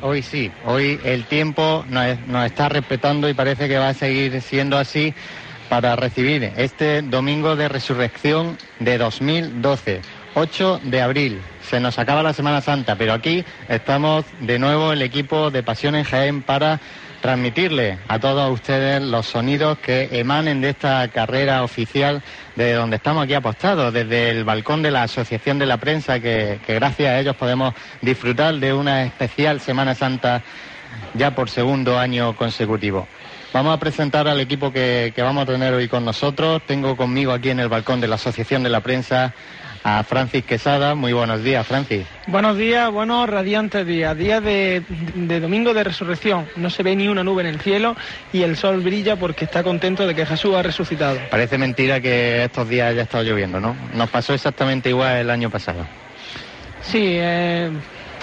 Hoy sí, hoy el tiempo nos, nos está respetando y parece que va a seguir siendo así para recibir este domingo de resurrección de 2012, 8 de abril. Se nos acaba la Semana Santa, pero aquí estamos de nuevo el equipo de Pasión en Jaén para transmitirle a todos ustedes los sonidos que emanen de esta carrera oficial de donde estamos aquí apostados, desde el balcón de la Asociación de la Prensa, que, gracias a ellos podemos disfrutar de una especial Semana Santa ya por segundo año consecutivo. Vamos a presentar al equipo que, vamos a tener hoy con nosotros. Tengo conmigo aquí en el balcón de la Asociación de la Prensa a Francis Quesada. Muy buenos días, Francis. Buenos días, buenos radiantes días. Día de, de, domingo de resurrección. No se ve ni una nube en el cielo y el sol brilla porque está contento de que Jesús ha resucitado. Parece mentira que estos días haya estado lloviendo, ¿no? Nos pasó exactamente igual el año pasado. Sí, eh,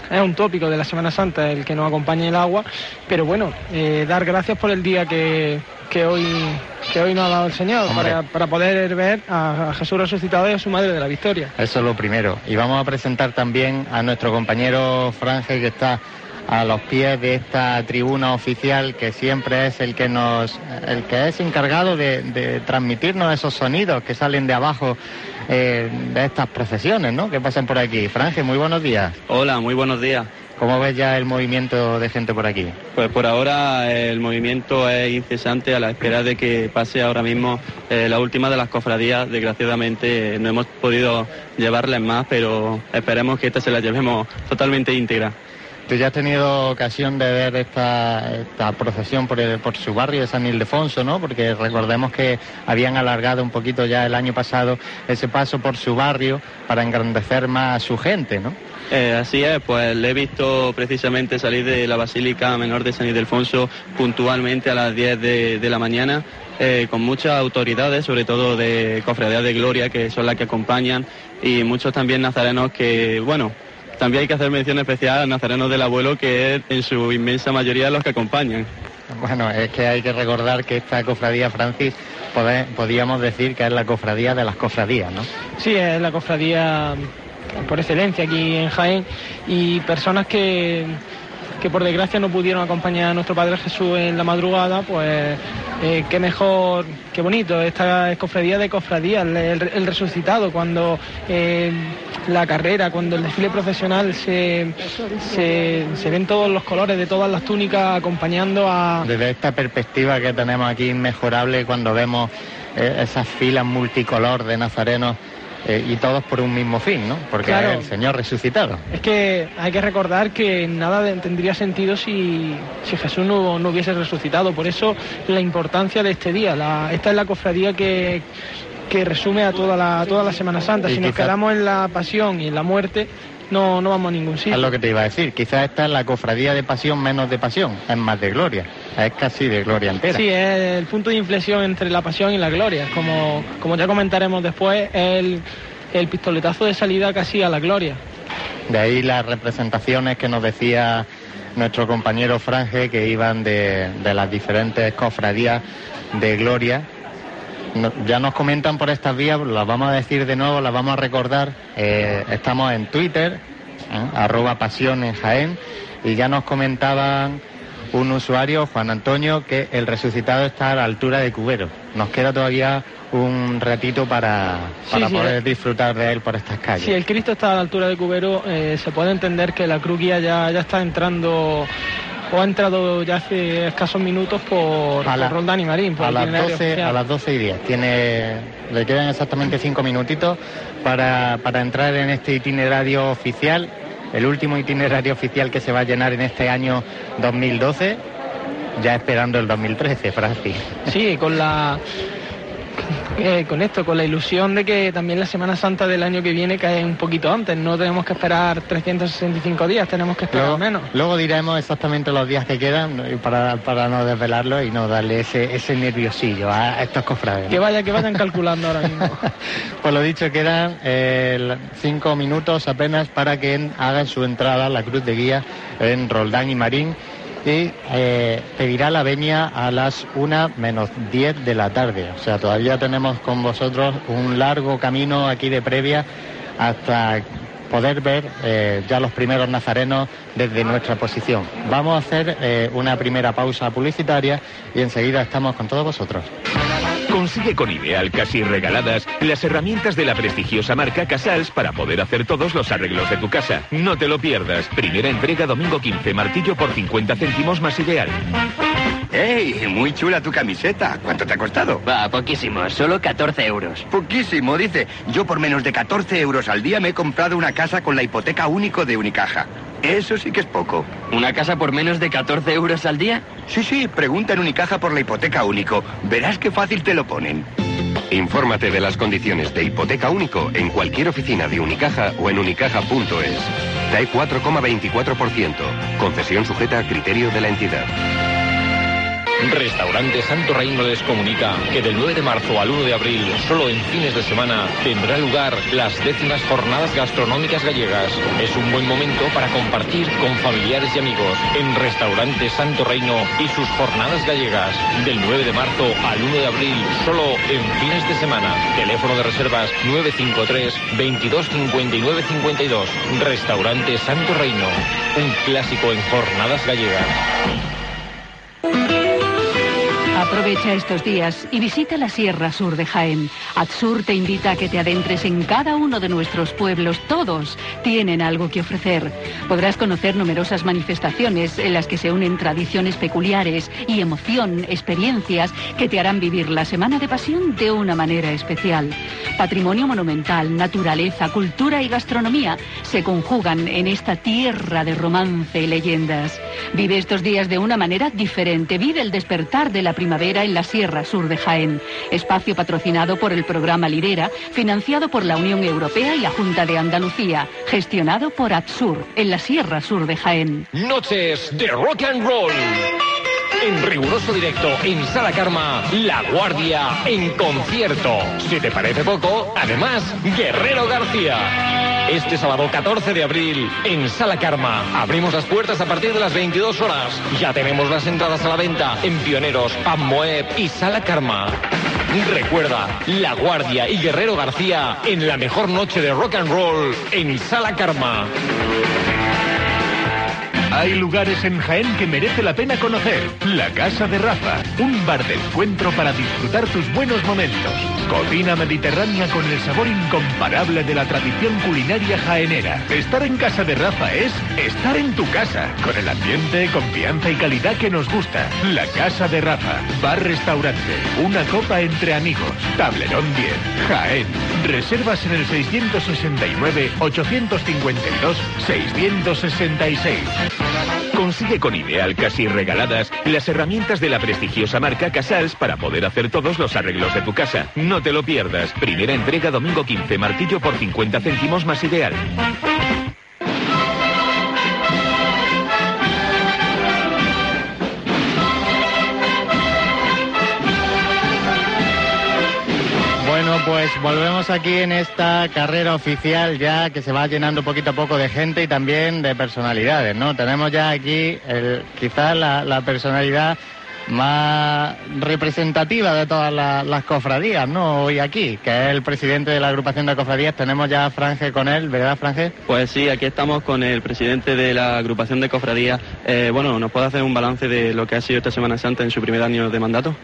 es un tópico de la Semana Santa el que nos acompañe el agua, pero bueno, eh, dar gracias por el día que, que hoy que hoy nos ha dado el Señor para, para, poder ver a, Jesús resucitado y a su Madre de la Victoria. Eso es lo primero. Y vamos a presentar también a nuestro compañero Franje que está a los pies de esta tribuna oficial que siempre es el que nos el que es encargado de, de transmitirnos esos sonidos que salen de abajo eh, de estas procesiones ¿no? que pasan por aquí. Franje, muy buenos días. Hola, muy buenos días. ¿Cómo ves ya el movimiento de gente por aquí? Pues por ahora el movimiento es incesante a la espera de que pase ahora mismo eh, la última de las cofradías. Desgraciadamente eh, no hemos podido llevarles más, pero esperemos que esta se la llevemos totalmente íntegra. Tú ya has tenido ocasión de ver esta, procesión por, su barrio de San Ildefonso, ¿no? Porque recordemos que habían alargado un poquito ya el año pasado ese paso por su barrio para engrandecer más a su gente, ¿no? Eh, así es, pues le he visto precisamente salir de la Basílica Menor de San Ildefonso puntualmente a las 10 de, la mañana. Eh, con muchas autoridades, sobre todo de Cofradía de Gloria, que son las que acompañan, y muchos también nazarenos que, bueno, también hay que hacer mención especial a nazarenos del abuelo, que es en su inmensa mayoría los que acompañan. Bueno, es que hay que recordar que esta cofradía, Francis, podíamos decir que es la cofradía de las cofradías, ¿no? Sí, es la cofradía por excelencia aquí en Jaén y personas que, que por desgracia no pudieron acompañar a nuestro Padre Jesús en la madrugada, pues eh, qué mejor, qué bonito, esta es cofradía de cofradías, el, resucitado, cuando eh, la carrera, cuando el desfile profesional se, se, se, ven todos los colores de todas las túnicas acompañando a... Desde esta perspectiva que tenemos aquí inmejorable cuando vemos eh, esas filas multicolor de nazarenos eh, y todos por un mismo fin, ¿no? Porque claro. es el Señor resucitado. Es que hay que recordar que nada tendría sentido si, si Jesús no, no, hubiese resucitado. Por eso la importancia de este día. La, esta es la cofradía que, que resume a toda la, toda la Semana Santa. Y si nos quedamos en la pasión y en la muerte, no, no vamos a ningún sitio. Es lo que te iba a decir. Quizás esta es la cofradía de pasión menos de pasión, es más de gloria. Es casi de gloria entera. Sí, es el punto de inflexión entre la pasión y la gloria. Como, como ya comentaremos después, es el, el pistoletazo de salida casi a la gloria. De ahí las representaciones que nos decía nuestro compañero Franje, que iban de, de las diferentes cofradías de gloria. No, ya nos comentan por estas vías, las vamos a decir de nuevo, las vamos a recordar. Eh, estamos en Twitter, ¿eh? arroba pasión en Jaén, y ya nos comentaban un usuario, Juan Antonio, que el resucitado está a la altura de Cubero. Nos queda todavía un ratito para, para sí, poder sí. disfrutar de él por estas calles. Si el Cristo está a la altura de Cubero, eh, se puede entender que la cruz guía ya, ya está entrando o ha entrado ya hace escasos minutos por, a la, por Roldán y Marín. Por a, las 12, a las 12 y 10. Tiene, le quedan exactamente cinco minutitos para, para entrar en este itinerario oficial el último itinerario oficial que se va a llenar en este año 2012, ya esperando el 2013, Francis. Sí, con la eh, con esto, con la ilusión de que también la Semana Santa del año que viene cae un poquito antes. No tenemos que esperar 365 días, tenemos que esperar luego, menos. Luego diremos exactamente los días que quedan para, para no desvelarlo y no darle ese, ese nerviosillo a estos cofrades. Que vaya, que vayan calculando ahora mismo. pues lo dicho, quedan eh, cinco minutos apenas para que hagan su entrada la cruz de guía en Roldán y Marín y eh, pedirá la veña a las 1 menos 10 de la tarde. O sea, todavía tenemos con vosotros un largo camino aquí de previa hasta poder ver eh, ya los primeros nazarenos desde nuestra posición. Vamos a hacer eh, una primera pausa publicitaria y enseguida estamos con todos vosotros. Consigue con Ideal casi regaladas las herramientas de la prestigiosa marca Casals para poder hacer todos los arreglos de tu casa. No te lo pierdas. Primera entrega domingo 15, martillo por 50 céntimos más Ideal. ¡Ey! Muy chula tu camiseta. ¿Cuánto te ha costado? Va, poquísimo, solo 14 euros. Poquísimo, dice. Yo por menos de 14 euros al día me he comprado una casa con la hipoteca único de Unicaja. Eso sí que es poco. ¿Una casa por menos de 14 euros al día? Sí, sí, pregunta en Unicaja por la hipoteca único. Verás qué fácil te lo ponen. Infórmate de las condiciones de hipoteca único en cualquier oficina de Unicaja o en unicaja.es. TAE 4,24%. Concesión sujeta a criterio de la entidad. Restaurante Santo Reino les comunica que del 9 de marzo al 1 de abril, solo en fines de semana, tendrá lugar las décimas jornadas gastronómicas gallegas. Es un buen momento para compartir con familiares y amigos en Restaurante Santo Reino y sus jornadas gallegas. Del 9 de marzo al 1 de abril, solo en fines de semana. Teléfono de reservas 953 22 59 52. Restaurante Santo Reino, un clásico en jornadas gallegas. Aprovecha estos días y visita la Sierra Sur de Jaén. Adsur te invita a que te adentres en cada uno de nuestros pueblos. Todos tienen algo que ofrecer. Podrás conocer numerosas manifestaciones en las que se unen tradiciones peculiares y emoción, experiencias que te harán vivir la Semana de Pasión de una manera especial. Patrimonio monumental, naturaleza, cultura y gastronomía se conjugan en esta tierra de romance y leyendas. Vive estos días de una manera diferente. Vive el despertar de la primavera en la Sierra Sur de Jaén. Espacio patrocinado por el programa Lidera, financiado por la Unión Europea y la Junta de Andalucía, gestionado por ATSUR en la Sierra Sur de Jaén. Noches de rock and roll. En riguroso directo en Sala Karma, La Guardia en concierto. Si te parece poco, además, Guerrero García. Este sábado 14 de abril, en Sala Karma, abrimos las puertas a partir de las 22 horas. Ya tenemos las entradas a la venta en Pioneros, Moeb y Sala Karma. Recuerda, La Guardia y Guerrero García en la mejor noche de rock and roll en Sala Karma. Hay lugares en Jaén que merece la pena conocer. La Casa de Rafa, un bar de encuentro para disfrutar tus buenos momentos. Cocina mediterránea con el sabor incomparable de la tradición culinaria jaenera. Estar en Casa de Rafa es estar en tu casa, con el ambiente, confianza y calidad que nos gusta. La Casa de Rafa, bar-restaurante, una copa entre amigos. Tablerón 10, Jaén. Reservas en el 662-852-666. Consigue con Ideal casi regaladas las herramientas de la prestigiosa marca Casals para poder hacer todos los arreglos de tu casa. No te lo pierdas. Primera entrega domingo 15, martillo por 50 céntimos más Ideal. Pues volvemos aquí en esta carrera oficial ya que se va llenando poquito a poco de gente y también de personalidades, ¿no? Tenemos ya aquí el, quizás la, personalidad más representativa de todas la- las cofradías, ¿no? Hoy aquí, que es el presidente de la agrupación de cofradías. Tenemos ya a Franje con él, ¿verdad, Franje? Pues sí, aquí estamos con el presidente de la agrupación de cofradías. Eh, bueno, ¿nos puede hacer un balance de lo que ha sido esta Semana Santa en su primer año de mandato?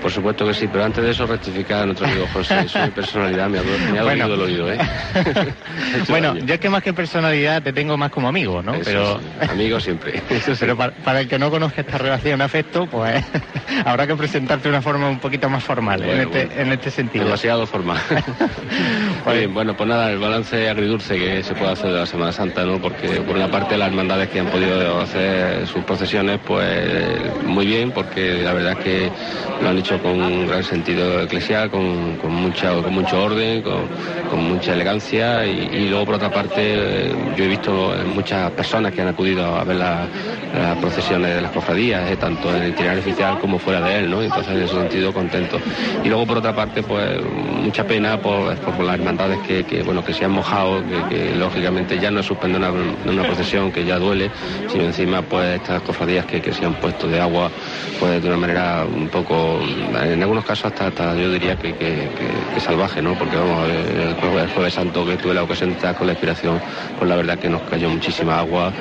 Por supuesto que sí, pero antes de eso rectificar a nuestro amigo José, su personalidad me ha, me ha Bueno. dolido el oído, ¿eh? bueno, yo es que más que personalidad te tengo más como amigo, ¿no? Eso Pero... sí, amigo siempre. Pero para, para el que no conozca esta relación afecto, pues habrá que presentarte de una forma un poquito más formal en, este, bueno. en este sentido. Demasiado formal. Muy bien, bueno, pues nada, el balance agridulce que se puede hacer de la Semana Santa, ¿no? Porque por una parte las hermandades que han podido hacer sus procesiones, pues muy bien, porque la verdad es que lo han hecho con un gran sentido eclesial, con, con, mucha, con mucho orden, con, con mucha elegancia y, luego por otra parte eh, yo he visto muchas personas que han acudido a ver la- las procesiones de las cofradías, eh, tanto en el itinerario oficial como fuera de él, ¿no? Entonces en ese sentido contento. Y luego por otra parte pues mucha pena por, por las hermandades que, bueno que se han mojado, que, lógicamente ya no es suspender una, una procesión que ya duele, sino encima pues estas cofradías que, que se han puesto de agua pues de una manera un poco en algunos casos hasta, yo diría que, salvaje, ¿no? Porque vamos, el, el jueves santo que tuve la ocasión de estar con la inspiración, pues la verdad que nos cayó muchísima agua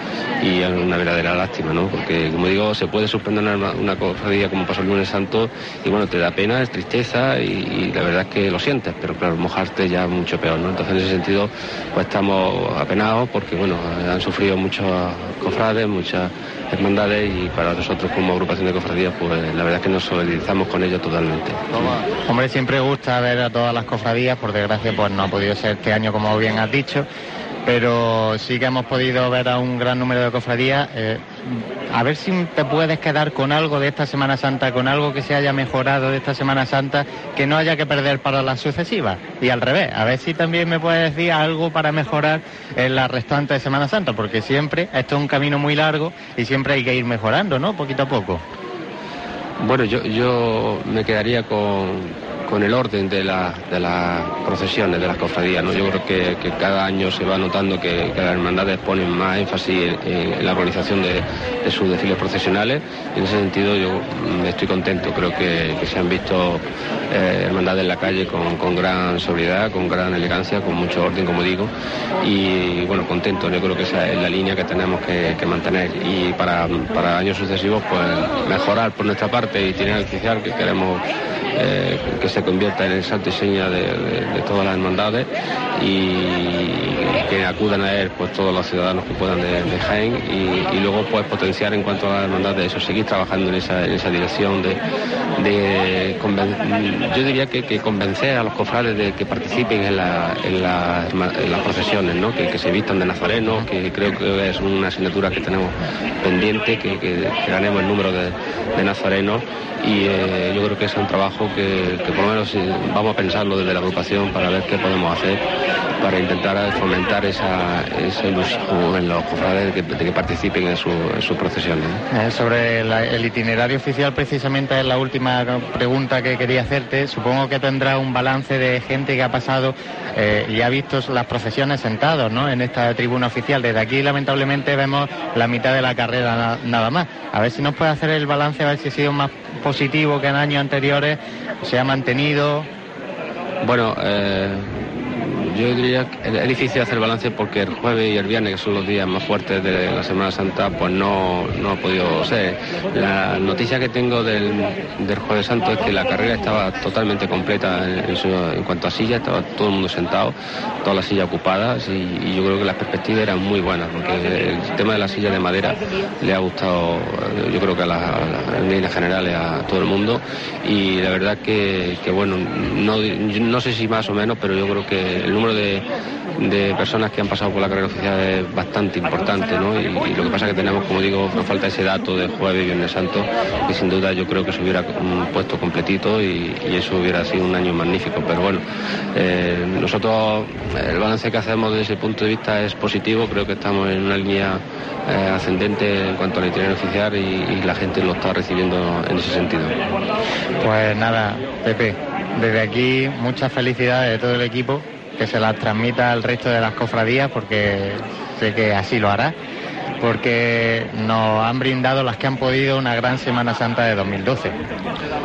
y es una verdadera lástima, ¿no? Porque como digo, se puede suspender una, una cofradía como pasó el lunes santo y bueno, te da pena, es tristeza y, la verdad es que lo sientes, pero claro, mojarte ya mucho peor, ¿no? Entonces en ese sentido, pues estamos apenados porque bueno, han sufrido muchos cofrades, muchas hermandades y para nosotros como agrupación de cofradías pues la verdad es que nos solidarizamos con ellos totalmente. Hombre, siempre gusta ver a todas las cofradías, por desgracia pues no ha podido ser este año como bien has dicho, pero sí que hemos podido ver a un gran número de cofradías. Eh, a ver si te puedes quedar con algo de esta Semana Santa, con algo que se haya mejorado de esta Semana Santa, que no haya que perder para las sucesivas. Y al revés, a ver si también me puedes decir algo para mejorar en la restante de Semana Santa, porque siempre esto es un camino muy largo y siempre hay que ir mejorando, ¿no? Poquito a poco. Bueno, yo, yo me quedaría con, con el orden de, la, de, las procesiones, de las cofradías. ¿no? Yo creo que, cada año se va notando que, las hermandades ponen más énfasis en, la organización de, sus desfiles procesionales. En ese sentido yo estoy contento. Creo que, se han visto eh, hermandades en la calle con, gran sobriedad, con gran elegancia, con mucho orden, como digo. Y bueno, contento. Yo creo que esa es la línea que tenemos que, mantener. Y para, para años sucesivos, pues mejorar por nuestra parte y tener el que queremos eh, que se convierta en el santo y seña de, todas las hermandades y que acudan a él pues todos los ciudadanos que puedan de, Jaén y, luego pues potenciar en cuanto a las hermandades eso, seguir trabajando en esa, dirección de, yo diría que, convencer a los cofrades de que participen en, las procesiones, ¿no? que, se vistan de nazarenos, que creo que es una asignatura que tenemos pendiente, que, ganemos el número de, nazarenos y eh, yo creo que es un trabajo que, por lo menos vamos a pensarlo desde la agrupación para ver qué podemos hacer para intentar fomentar esa, ilusión en los cofrades de que, participen en, sus procesiones. Eh, sobre el itinerario oficial, precisamente es la última pregunta que quería hacerte. Supongo que tendrá un balance de gente que ha pasado eh, y ha visto las procesiones sentados ¿no? en esta tribuna oficial. Desde aquí, lamentablemente, vemos la mitad de la carrera nada más. A ver si nos puede hacer el balance, a ver si ha sido más positivo que en años anteriores, se ha mantenido. Bueno, eh, yo diría que es difícil hacer balance porque el jueves y el viernes, que son los días más fuertes de la Semana Santa, pues no, no ha podido ser. La noticia que tengo del, jueves santo es que la carrera estaba totalmente completa en, cuanto a sillas, estaba todo el mundo sentado, todas las sillas ocupadas y, yo creo que las perspectivas eran muy buenas porque el tema de las sillas de madera le ha gustado, yo creo que a las líneas generales a todo el mundo y la verdad que, bueno, no, no sé si más o menos, pero yo creo que el número de, personas que han pasado por la carrera oficial es bastante importante, ¿no? Y, lo que pasa es que tenemos, como digo, nos falta ese dato de jueves y viernes santo, que sin duda yo creo que se hubiera puesto completito y, eso hubiera sido un año magnífico. Pero bueno, eh, nosotros el balance que hacemos desde ese punto de vista es positivo, creo que estamos en una línea eh, ascendente en cuanto al itinerario oficial y, y la gente lo está recibiendo en ese sentido. Pues nada, Pepe, desde aquí muchas felicidades de todo el equipo que se las transmita al resto de las cofradías porque sé que así lo hará porque nos han brindado las que han podido una gran Semana Santa de 2012.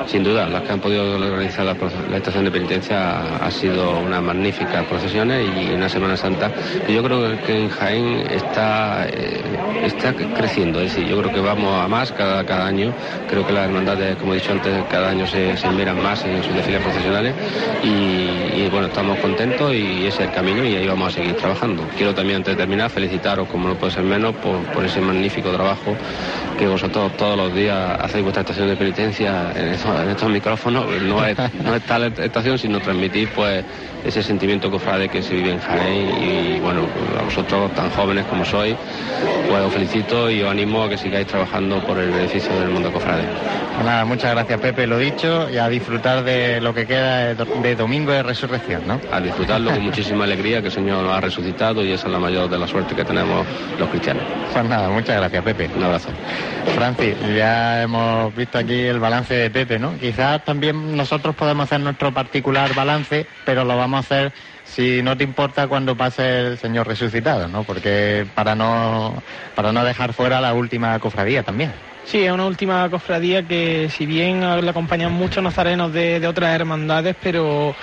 Sin duda, las que han podido organizar la, estación de penitencia ha sido una magnífica procesiones y una Semana Santa yo creo que en Jaén está, eh, está creciendo, es decir, yo creo que vamos a más cada, cada año, creo que las hermandades, como he dicho antes, cada año se, miran más en sus desfiles procesionales y, bueno, estamos contentos y ese es el camino y ahí vamos a seguir trabajando. Quiero también antes de terminar felicitaros, como no puede ser menos, por, por ese magnífico trabajo que vosotros todos los días hacéis vuestra estación de penitencia en estos, micrófonos. No es, no es tal estación, sino transmitir pues ese sentimiento cofrade que se vive en Jaén y bueno, a vosotros tan jóvenes como sois, pues os felicito y os animo a que sigáis trabajando por el beneficio del mundo cofrade. Pues nada, muchas gracias Pepe, lo dicho, y a disfrutar de lo que queda de domingo de resurrección, ¿no? A disfrutarlo con muchísima alegría, que el Señor nos ha resucitado y esa es la mayor de la suerte que tenemos los cristianos. Pues nada, muchas gracias Pepe. Un abrazo. Francis, ya hemos visto aquí el balance de Pepe, ¿no? Quizás también nosotros podemos hacer nuestro particular balance, pero lo vamos a hacer si no te importa cuando pase el Señor resucitado, ¿no? Porque para no, para no dejar fuera la última cofradía también. Sí, es una última cofradía que si bien le acompañan muchos nazarenos de, de otras hermandades, pero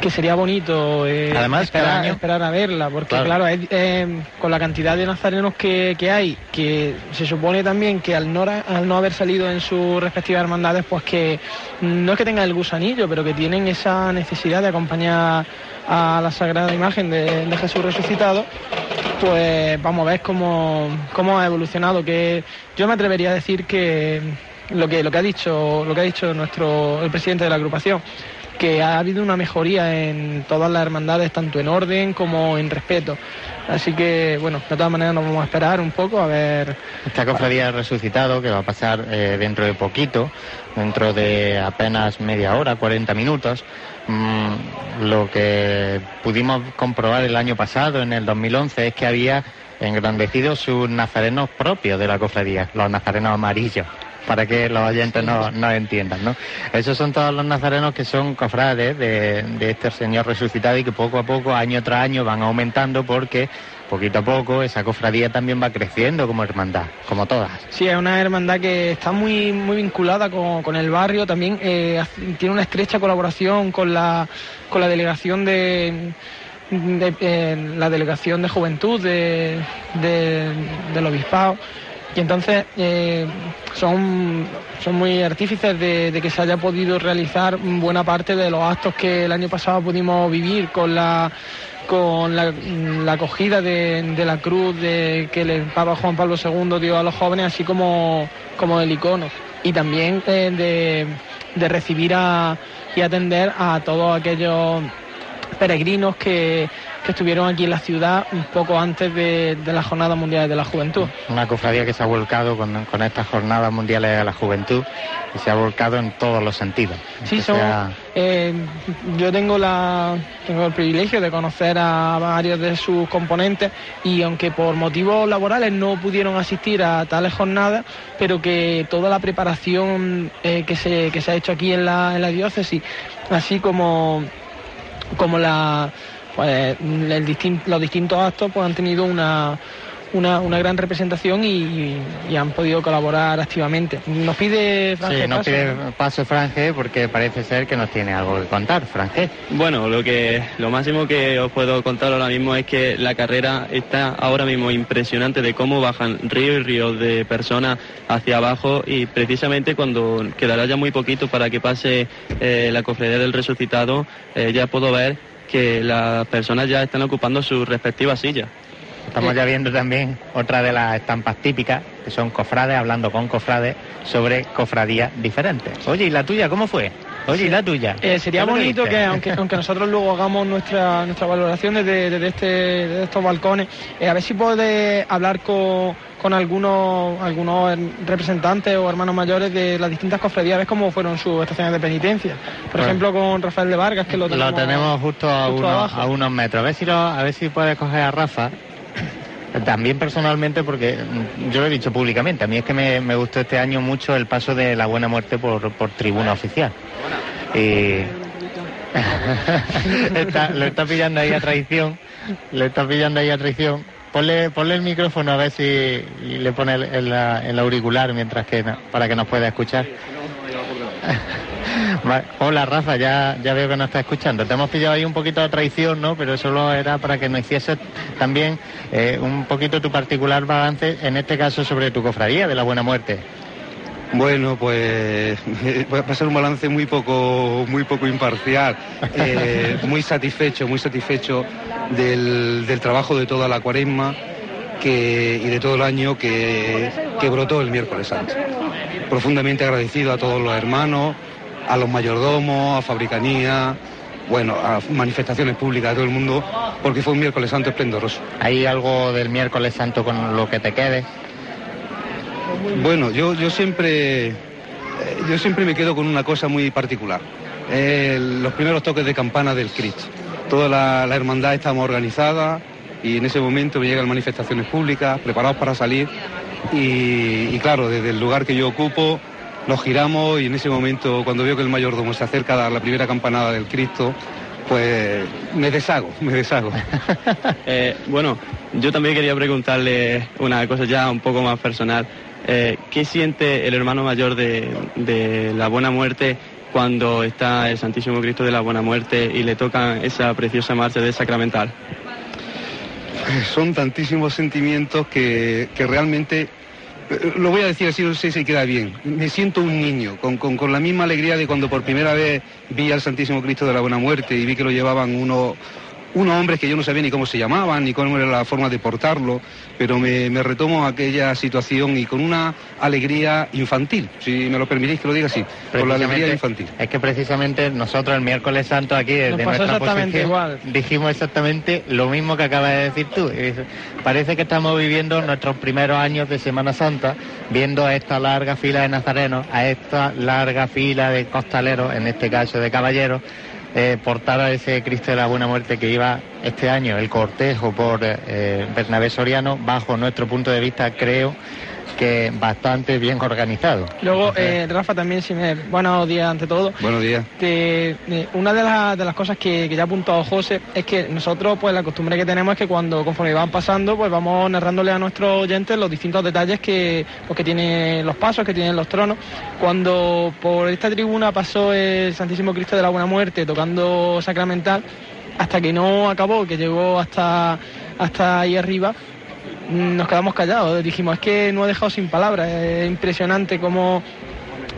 que sería bonito eh, Además, esperar, cada año- esperar a verla, porque Claro. claro, es- eh, con la cantidad de nazarenos que, que hay, que se supone también que al no, al no haber salido en sus respectivas hermandades, pues que no es que tengan el gusanillo, pero que tienen esa necesidad de acompañar a la sagrada imagen de, de Jesús resucitado, pues vamos a ver cómo, cómo ha evolucionado, que yo me atrevería a decir que lo que, lo que ha dicho, lo que ha dicho nuestro, el presidente de la agrupación, que ha habido una mejoría en todas las hermandades, tanto en orden como en respeto. Así que, bueno, de todas maneras nos vamos a esperar un poco a ver. Esta cofradía del resucitado que va a pasar eh, dentro de poquito, dentro de apenas media hora, 40 minutos. Mm, lo que pudimos comprobar el año pasado, en el 2011, es que había engrandecido sus nazarenos propios de la cofradía, los nazarenos amarillos, para que los oyentes no, no entiendan, ¿no? Esos son todos los nazarenos que son cofrades de, de este Señor resucitado y que poco a poco, año tras año, van aumentando porque poquito a poco esa cofradía también va creciendo como hermandad, como todas. Sí, es una hermandad que está muy, muy vinculada con, con el barrio, también eh, tiene una estrecha colaboración con la, con la delegación de, de, eh, la delegación de juventud de, de- del obispado. Y entonces eh, son, son muy artífices de, que se haya podido realizar buena parte de los actos que el año pasado pudimos vivir con la con la, la acogida de, la cruz que el Papa Juan Pablo II dio a los jóvenes, así como, como del icono. Y también eh, de, de recibir a, y atender a todos aquellos peregrinos que, que estuvieron aquí en la ciudad un poco antes de, de la Jornada Mundial de la Juventud. Una cofradía que se ha volcado con, con estas jornadas mundiales de la juventud y se ha volcado en todos los sentidos. Sí, son, sea- eh, yo tengo, la, tengo el privilegio de conocer a varios de sus componentes y aunque por motivos laborales no pudieron asistir a tales jornadas, pero que toda la preparación eh, que, se, que se ha hecho aquí en la, en la diócesis, así como, como la, pues, el distin- los distintos actos pues, han tenido una, una, una gran representación y, y han podido colaborar activamente. Nos pide Franje Sí, nos paso. pide paso Franje porque parece ser que nos tiene algo que contar, Franje. Bueno, lo que lo máximo que os puedo contar ahora mismo es que la carrera está ahora mismo impresionante de cómo bajan ríos y ríos de personas hacia abajo y precisamente cuando quedará ya muy poquito para que pase eh, la cofradía del resucitado eh, ya puedo ver que las personas ya están ocupando sus respectivas sillas. Estamos ya viendo también otra de las estampas típicas, que son cofrades hablando con cofrades sobre cofradías diferentes. Oye, ¿y la tuya cómo fue? Oye, ¿y la tuya? Eh, sería ¿Qué es lo que bonito que, aunque, aunque nosotros luego hagamos nuestra, nuestra valoración desde, desde este, desde estos balcones, eh, a ver si puede hablar con, con algunos, algunos representantes o hermanos mayores de las distintas cofradías, a ver cómo fueron sus estaciones de penitencia. Por Pues- ejemplo, con Rafael de Vargas, que lo tenemos, Lo tenemos justo a, justo a unos metros. A ver si lo, a ver si puedes coger a Rafa. También personalmente, porque yo lo he dicho públicamente, a mí es que me, me gustó este año mucho el paso de la buena muerte por, por tribuna oficial. Y Está- lo está pillando ahí a traición, lo está pillando ahí a traición. Ponle, ponle el micrófono a ver si le pone el, el- el auricular mientras que para que nos pueda escuchar. Hola Rafa, ya, ya veo que nos está escuchando. Te hemos pillado ahí un poquito de traición, ¿no? Pero solo era para que nos hicieses también eh, un poquito tu particular balance, en este caso sobre tu cofradía de la Buena Muerte. Bueno, pues va a ser un balance muy poco, muy poco imparcial. Eh, muy satisfecho, muy satisfecho del, del trabajo de toda la cuaresma y de todo el año que, que brotó el miércoles santo. Profundamente agradecido a todos los hermanos, a los mayordomos, a Fabricanía, bueno, a manifestaciones públicas de todo el mundo, porque fue un miércoles santo esplendoroso. ¿Hay algo del miércoles santo con lo que te quede? Bueno, yo, yo siempre eh, yo siempre me quedo con una cosa muy particular. Eh, los primeros toques de campana del Cristo. Toda la, la hermandad estamos organizada y en ese momento me llegan manifestaciones públicas, preparados para salir y, y claro, desde el lugar que yo ocupo nos giramos y en ese momento cuando veo que el mayordomo se acerca a dar la primera campanada del Cristo, pues me deshago, me deshago. Eh, bueno, yo también quería preguntarle una cosa ya un poco más personal. Eh, ¿Qué siente el hermano mayor de, de la Buena Muerte cuando está el Santísimo Cristo de la Buena Muerte y le tocan esa preciosa marcha de Sacramental? Son tantísimos sentimientos que, que realmente lo voy a decir así, no sé si queda bien. Me siento un niño, con, con, con, la misma alegría de cuando por primera vez vi al Santísimo Cristo de la Buena Muerte y vi que lo llevaban uno, unos hombres que yo no sabía ni cómo se llamaban, ni cómo era la forma de portarlo, pero me, me, retomo aquella situación y con una alegría infantil, si me lo permitís que lo diga así, con la alegría infantil. Es que precisamente nosotros el miércoles santo aquí desde nuestra posición igual. dijimos exactamente lo mismo que acabas de decir tú. Parece que estamos viviendo nuestros primeros años de Semana Santa, viendo a esta larga fila de nazarenos, a esta larga fila de costaleros, en este caso de caballeros, eh, portar a ese Cristo de la Buena Muerte que iba este año el cortejo por eh, Bernabé Soriano, bajo nuestro punto de vista, creo que bastante bien organizado. Luego, eh, Rafa, también, si me... buenos días ante todo. Buenos días. Te, eh, una de, la, de, las cosas que, que, ya ha apuntado José es que nosotros, pues la costumbre que tenemos es que cuando conforme van pasando, pues vamos narrándole a nuestros oyentes los distintos detalles que, pues, que tienen los pasos, que tienen los tronos. Cuando por esta tribuna pasó el Santísimo Cristo de la Buena Muerte tocando sacramental, hasta que no acabó, que llegó hasta, hasta ahí arriba, nos quedamos callados. Dijimos, es que no ha dejado sin palabras. Es impresionante cómo,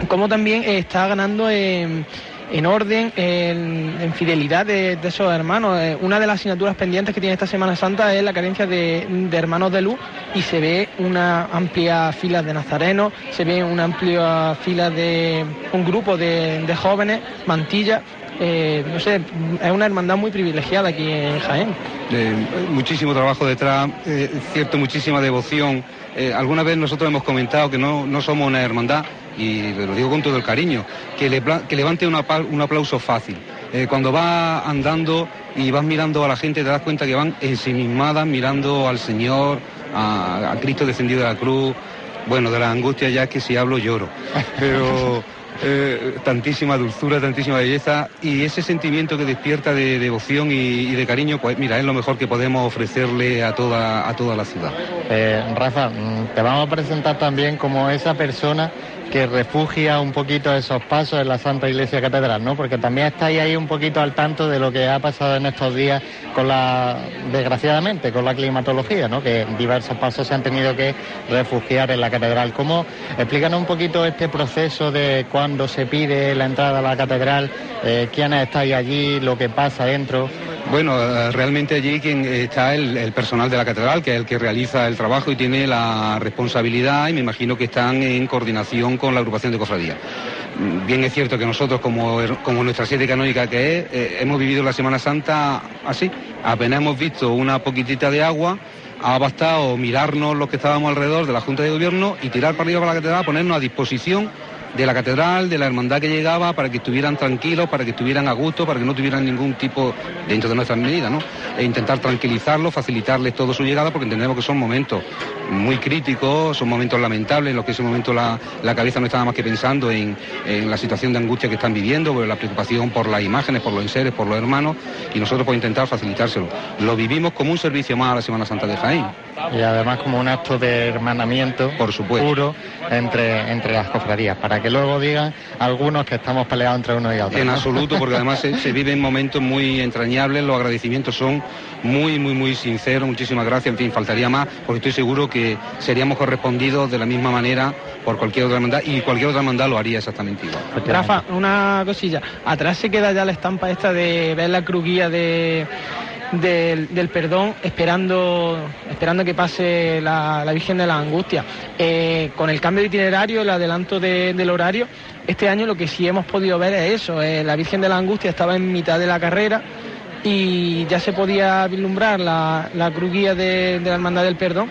cómo también está ganando en, en orden, en, fidelidad de, esos hermanos. Una de las asignaturas pendientes que tiene esta Semana Santa es la carencia de, hermanos de luz y se ve una amplia fila de nazarenos, se ve una amplia fila de un grupo de, de jóvenes, mantillas. Eh, no sé, es una hermandad muy privilegiada aquí en Jaén. Eh, muchísimo trabajo detrás, eh, cierto, muchísima devoción. alguna vez nosotros hemos comentado que no, no somos una hermandad, y lo digo con todo el cariño, que, le, que levante un aplauso fácil. cuando vas andando y vas mirando a la gente te das cuenta que van ensimismadas mirando al Señor, a, a Cristo descendido de la cruz. Bueno, de la angustia ya es que si hablo lloro. Pero eh, tantísima dulzura, tantísima belleza y ese sentimiento que despierta de devoción y, de cariño, pues mira, es lo mejor que podemos ofrecerle a toda, a toda la ciudad. Eh, Rafa, te vamos a presentar también como esa persona que refugia un poquito esos pasos en la Santa Iglesia Catedral, ¿no? Porque también estáis ahí un poquito al tanto de lo que ha pasado en estos días con la, desgraciadamente, con la climatología, ¿no? Que diversos pasos se han tenido que refugiar en la Catedral. ¿Cómo, explícanos un poquito este proceso de cuando se pide la entrada a la Catedral, eh, quiénes estáis allí, lo que pasa dentro? Bueno, realmente allí quien está el, el, personal de la catedral, que es el que realiza el trabajo y tiene la responsabilidad y me imagino que están en coordinación con la agrupación de cofradías. Bien es cierto que nosotros, como, nuestra sede canónica que eh, hemos vivido la Semana Santa así. Apenas hemos visto una poquitita de agua, ha bastado mirarnos los que estábamos alrededor de la Junta de Gobierno y tirar para arriba para la catedral, ponernos a disposición de la catedral, de la hermandad que llegaba, para que estuvieran tranquilos, para que estuvieran a gusto, para que no tuvieran ningún tipo, dentro de nuestras medidas, ¿no? E intentar tranquilizarlos, facilitarles todo su llegada, porque entendemos que son momentos muy críticos, son momentos lamentables, en los que ese momento la, la cabeza no estaba más que pensando en, en, la situación de angustia que están viviendo, por la preocupación por las imágenes, por los enseres, por los hermanos, y nosotros por intentar facilitárselo. Lo vivimos como un servicio más a la Semana Santa de Jaén. Y además como un acto de hermanamiento por supuesto. puro entre, entre las cofradías, para que luego digan algunos que estamos peleados entre unos y otros. En ¿no? absoluto, porque además se, se viven momentos muy entrañables, los agradecimientos son muy, muy, muy sinceros, muchísimas gracias, en fin, faltaría más, porque estoy seguro que seríamos correspondidos de la misma manera por cualquier otra hermandad y cualquier otra hermandad lo haría exactamente igual. Rafa, una cosilla, atrás se queda ya la estampa esta de ver la cruguía de del, perdón esperando, esperando que pase la, la Virgen de la Angustia. Eh, con el cambio de itinerario, el adelanto de, del horario, este año lo que sí hemos podido ver es eso, eh, la Virgen de la Angustia estaba en mitad de la carrera y ya se podía vislumbrar la, la de, de la Hermandad del Perdón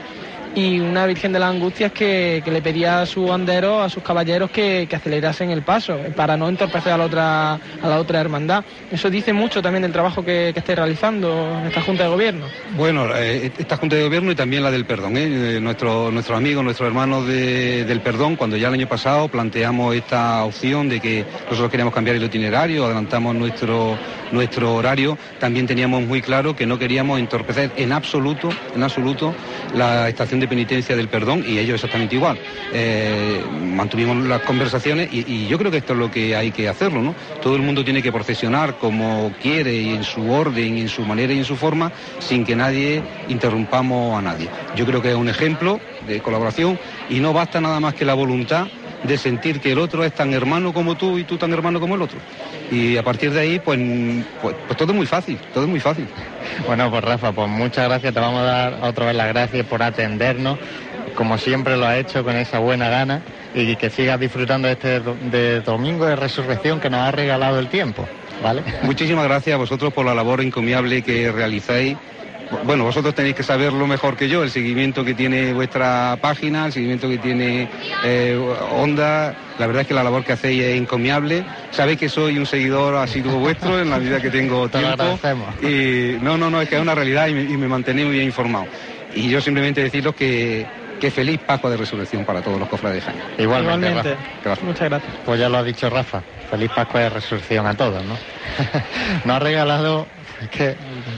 y una Virgen de las Angustias que, que le pedía a sus banderos, a sus caballeros que, que, acelerasen el paso para no entorpecer a la otra, a la otra hermandad. Eso dice mucho también del trabajo que, que esté realizando esta Junta de Gobierno. Bueno, eh, esta Junta de Gobierno y también la del Perdón. ¿eh? Nuestro, nuestros amigos, nuestros hermanos de, del Perdón, cuando ya el año pasado planteamos esta opción de que nosotros queríamos cambiar el itinerario, adelantamos nuestro, nuestro horario, también teníamos muy claro que no queríamos entorpecer en absoluto, en absoluto la estación de de penitencia del perdón y ellos exactamente igual. Eh, mantuvimos las conversaciones y, yo creo que esto es lo que hay que hacerlo, ¿no? Todo el mundo tiene que procesionar como quiere y en su orden, en su manera y en su forma, sin que nadie interrumpamos a nadie. Yo creo que es un ejemplo de colaboración y no basta nada más que la voluntad de sentir que el otro es tan hermano como tú y tú tan hermano como el otro. Y a partir de ahí, pues, pues, pues, todo es muy fácil, todo es muy fácil. Bueno, pues Rafa, pues muchas gracias, te vamos a dar otra vez las gracias por atendernos, como siempre lo ha hecho con esa buena gana, y que sigas disfrutando de este de domingo de resurrección que nos ha regalado el tiempo. ¿Vale? Muchísimas gracias a vosotros por la labor encomiable que realizáis bueno, vosotros tenéis que saberlo mejor que yo, el seguimiento que tiene vuestra página, el seguimiento que tiene eh, Onda. La verdad es que la labor que hacéis es encomiable. Sabéis que soy un seguidor asiduo vuestro en la vida que tengo tiempo. y no, no, no, es que es una realidad y me, y me mantenéis muy bien informado. Y yo simplemente deciros que, que feliz Pascua de Resurrección para todos los cofrades de Jaén. Igualmente, Muchas gracias. Pues ya lo ha dicho Rafa. Feliz Pascua de Resurrección a todos, ¿no? Nos ha regalado es que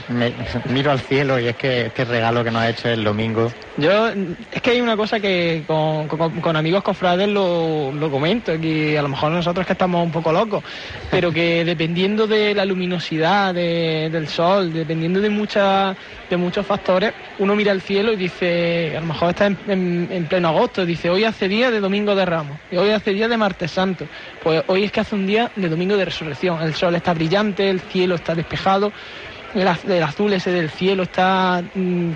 me, miro al cielo y es que este regalo que nos ha hecho el domingo. Yo, es que hay una cosa que con, con, con amigos cofrades lo, lo comento, que a lo mejor nosotros que estamos un poco locos, pero que dependiendo de la luminosidad de, del sol, dependiendo de, mucha, de muchos factores, uno mira al cielo y dice, a lo mejor está en, en, en pleno agosto, dice, hoy hace día de Domingo de Ramos, y hoy hace día de Martes Santo. Pues hoy es que hace un día de Domingo de Resurrección, el sol está brillante, el cielo está despejado, el, azul ese del cielo está... Mmm,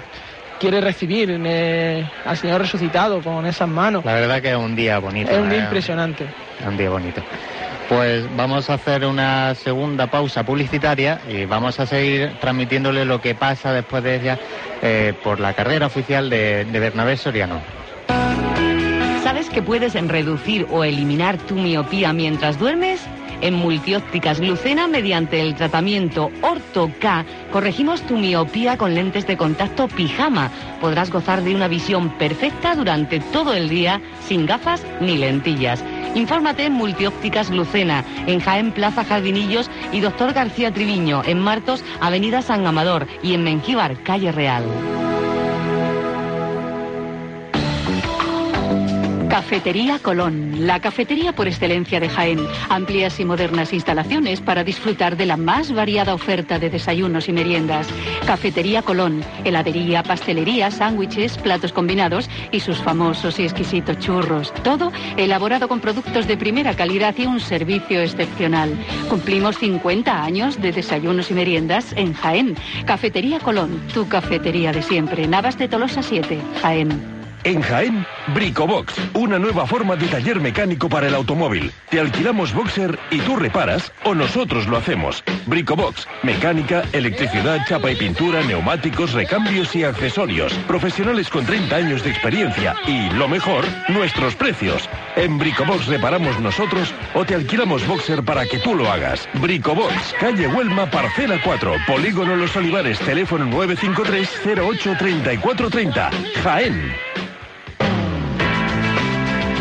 quiere recibir eh, al Señor resucitado con esas manos. La verdad que es un día bonito. Es un día ¿eh? impresionante. Es un día bonito. Pues vamos a hacer una segunda pausa publicitaria y vamos a seguir transmitiéndole lo que pasa después de ella eh, por la carrera oficial de, de Bernabé Soriano. ¿Sabes que puedes reducir o eliminar tu miopía mientras duermes? En Multiópticas Lucena, mediante el tratamiento Orto K, corregimos tu miopía con lentes de contacto pijama. Podrás gozar de una visión perfecta durante todo el día, sin gafas ni lentillas. Infórmate en Multiópticas Lucena, en Jaén Plaza Jardinillos y Doctor García Triviño, en Martos, Avenida San Amador y en Mengíbar, Calle Real. Cafetería Colón, la cafetería por excelencia de Jaén. Amplias y modernas instalaciones para disfrutar de la más variada oferta de desayunos y meriendas. Cafetería Colón, heladería, pastelería, sándwiches, platos combinados y sus famosos y exquisitos churros. Todo elaborado con productos de primera calidad y un servicio excepcional. Cumplimos 50 años de desayunos y meriendas en Jaén. Cafetería Colón, tu cafetería de siempre. Navas de Tolosa 7, Jaén. En Jaén, Bricobox, una nueva forma de taller mecánico para el automóvil. Te alquilamos boxer y tú reparas o nosotros lo hacemos. Bricobox, mecánica, electricidad, chapa y pintura, neumáticos, recambios y accesorios. Profesionales con 30 años de experiencia y, lo mejor, nuestros precios. En Bricobox reparamos nosotros o te alquilamos boxer para que tú lo hagas. Bricobox, calle Huelma, parcela 4, Polígono Los Olivares, teléfono 953 08 3430. Jaén.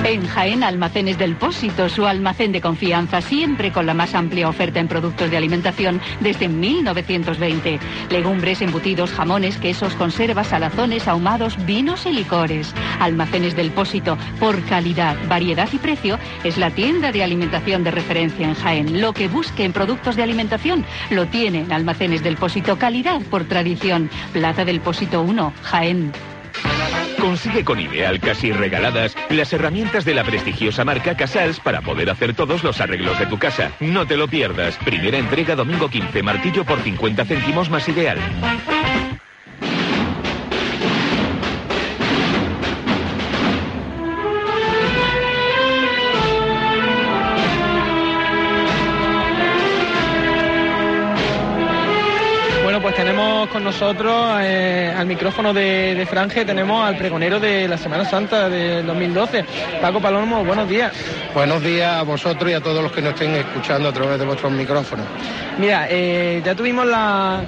En Jaén Almacenes del Pósito, su almacén de confianza, siempre con la más amplia oferta en productos de alimentación desde 1920. Legumbres, embutidos, jamones, quesos, conservas, salazones, ahumados, vinos y licores. Almacenes del Pósito, por calidad, variedad y precio, es la tienda de alimentación de referencia en Jaén. Lo que busque en productos de alimentación lo tiene en Almacenes del Pósito, calidad por tradición. Plaza del Pósito 1, Jaén. Consigue con Ideal casi regaladas las herramientas de la prestigiosa marca Casals para poder hacer todos los arreglos de tu casa. No te lo pierdas. Primera entrega domingo 15, martillo por 50 céntimos más Ideal. Nosotros eh, al micrófono de, de, Franje, tenemos al pregonero de la Semana Santa del 2012. Paco Palomo, buenos días. Buenos días a vosotros y a todos los que nos estén escuchando a través de vuestros micrófonos. Mira, eh, ya tuvimos la,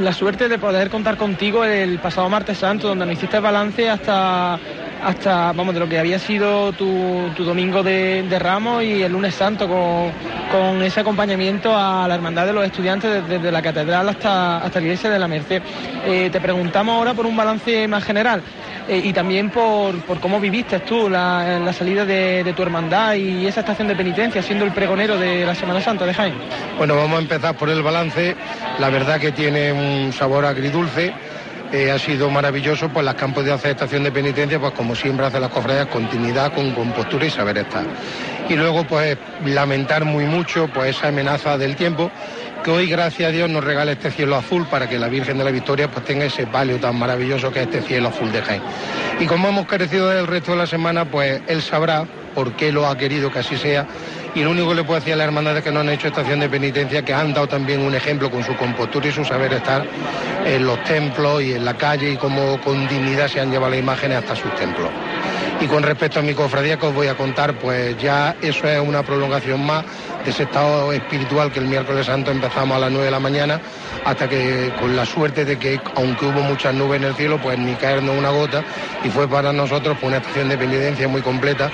la, suerte de poder contar contigo el pasado martes santo, donde nos hiciste balance hasta hasta, vamos, de lo que había sido tu, domingo de, Ramos y el lunes santo con, ese acompañamiento a la hermandad de los estudiantes desde, la catedral hasta, hasta la iglesia de la Merced. Eh, te preguntamos ahora por un balance más general. Eh, y también por, cómo viviste tú la, salida de, tu hermandad y esa estación de penitencia, siendo el pregonero de la Semana Santa de Jaén. Bueno, vamos a empezar por el balance. La verdad que tiene un sabor agridulce. Ha sido maravilloso, pues las campos de aceptación de penitencia, pues como siempre hace las cofradías, continuidad con compostura y saber estar. Y luego, pues lamentar muy mucho pues esa amenaza del tiempo que hoy, gracias a Dios, nos regala este cielo azul para que la Virgen de la Victoria pues tenga ese palio tan maravilloso que es este cielo azul de Jaén. Y como hemos carecido del resto de la semana, pues él sabrá por qué lo ha querido que así sea. Y lo único que le puedo decir a la hermandad es que no han hecho estación de penitencia, que han dado también un ejemplo con su compostura y su saber estar en los templos y en la calle y cómo con dignidad se han llevado las imágenes hasta sus templos. Y con respecto a mi cofradía que os voy a contar, pues ya eso es una prolongación más de ese estado espiritual que el miércoles santo empezamos a las 9 de la mañana, hasta que con la suerte de que, aunque hubo muchas nubes en el cielo, pues ni caernos una gota, y fue para nosotros pues, una estación de penitencia muy completa,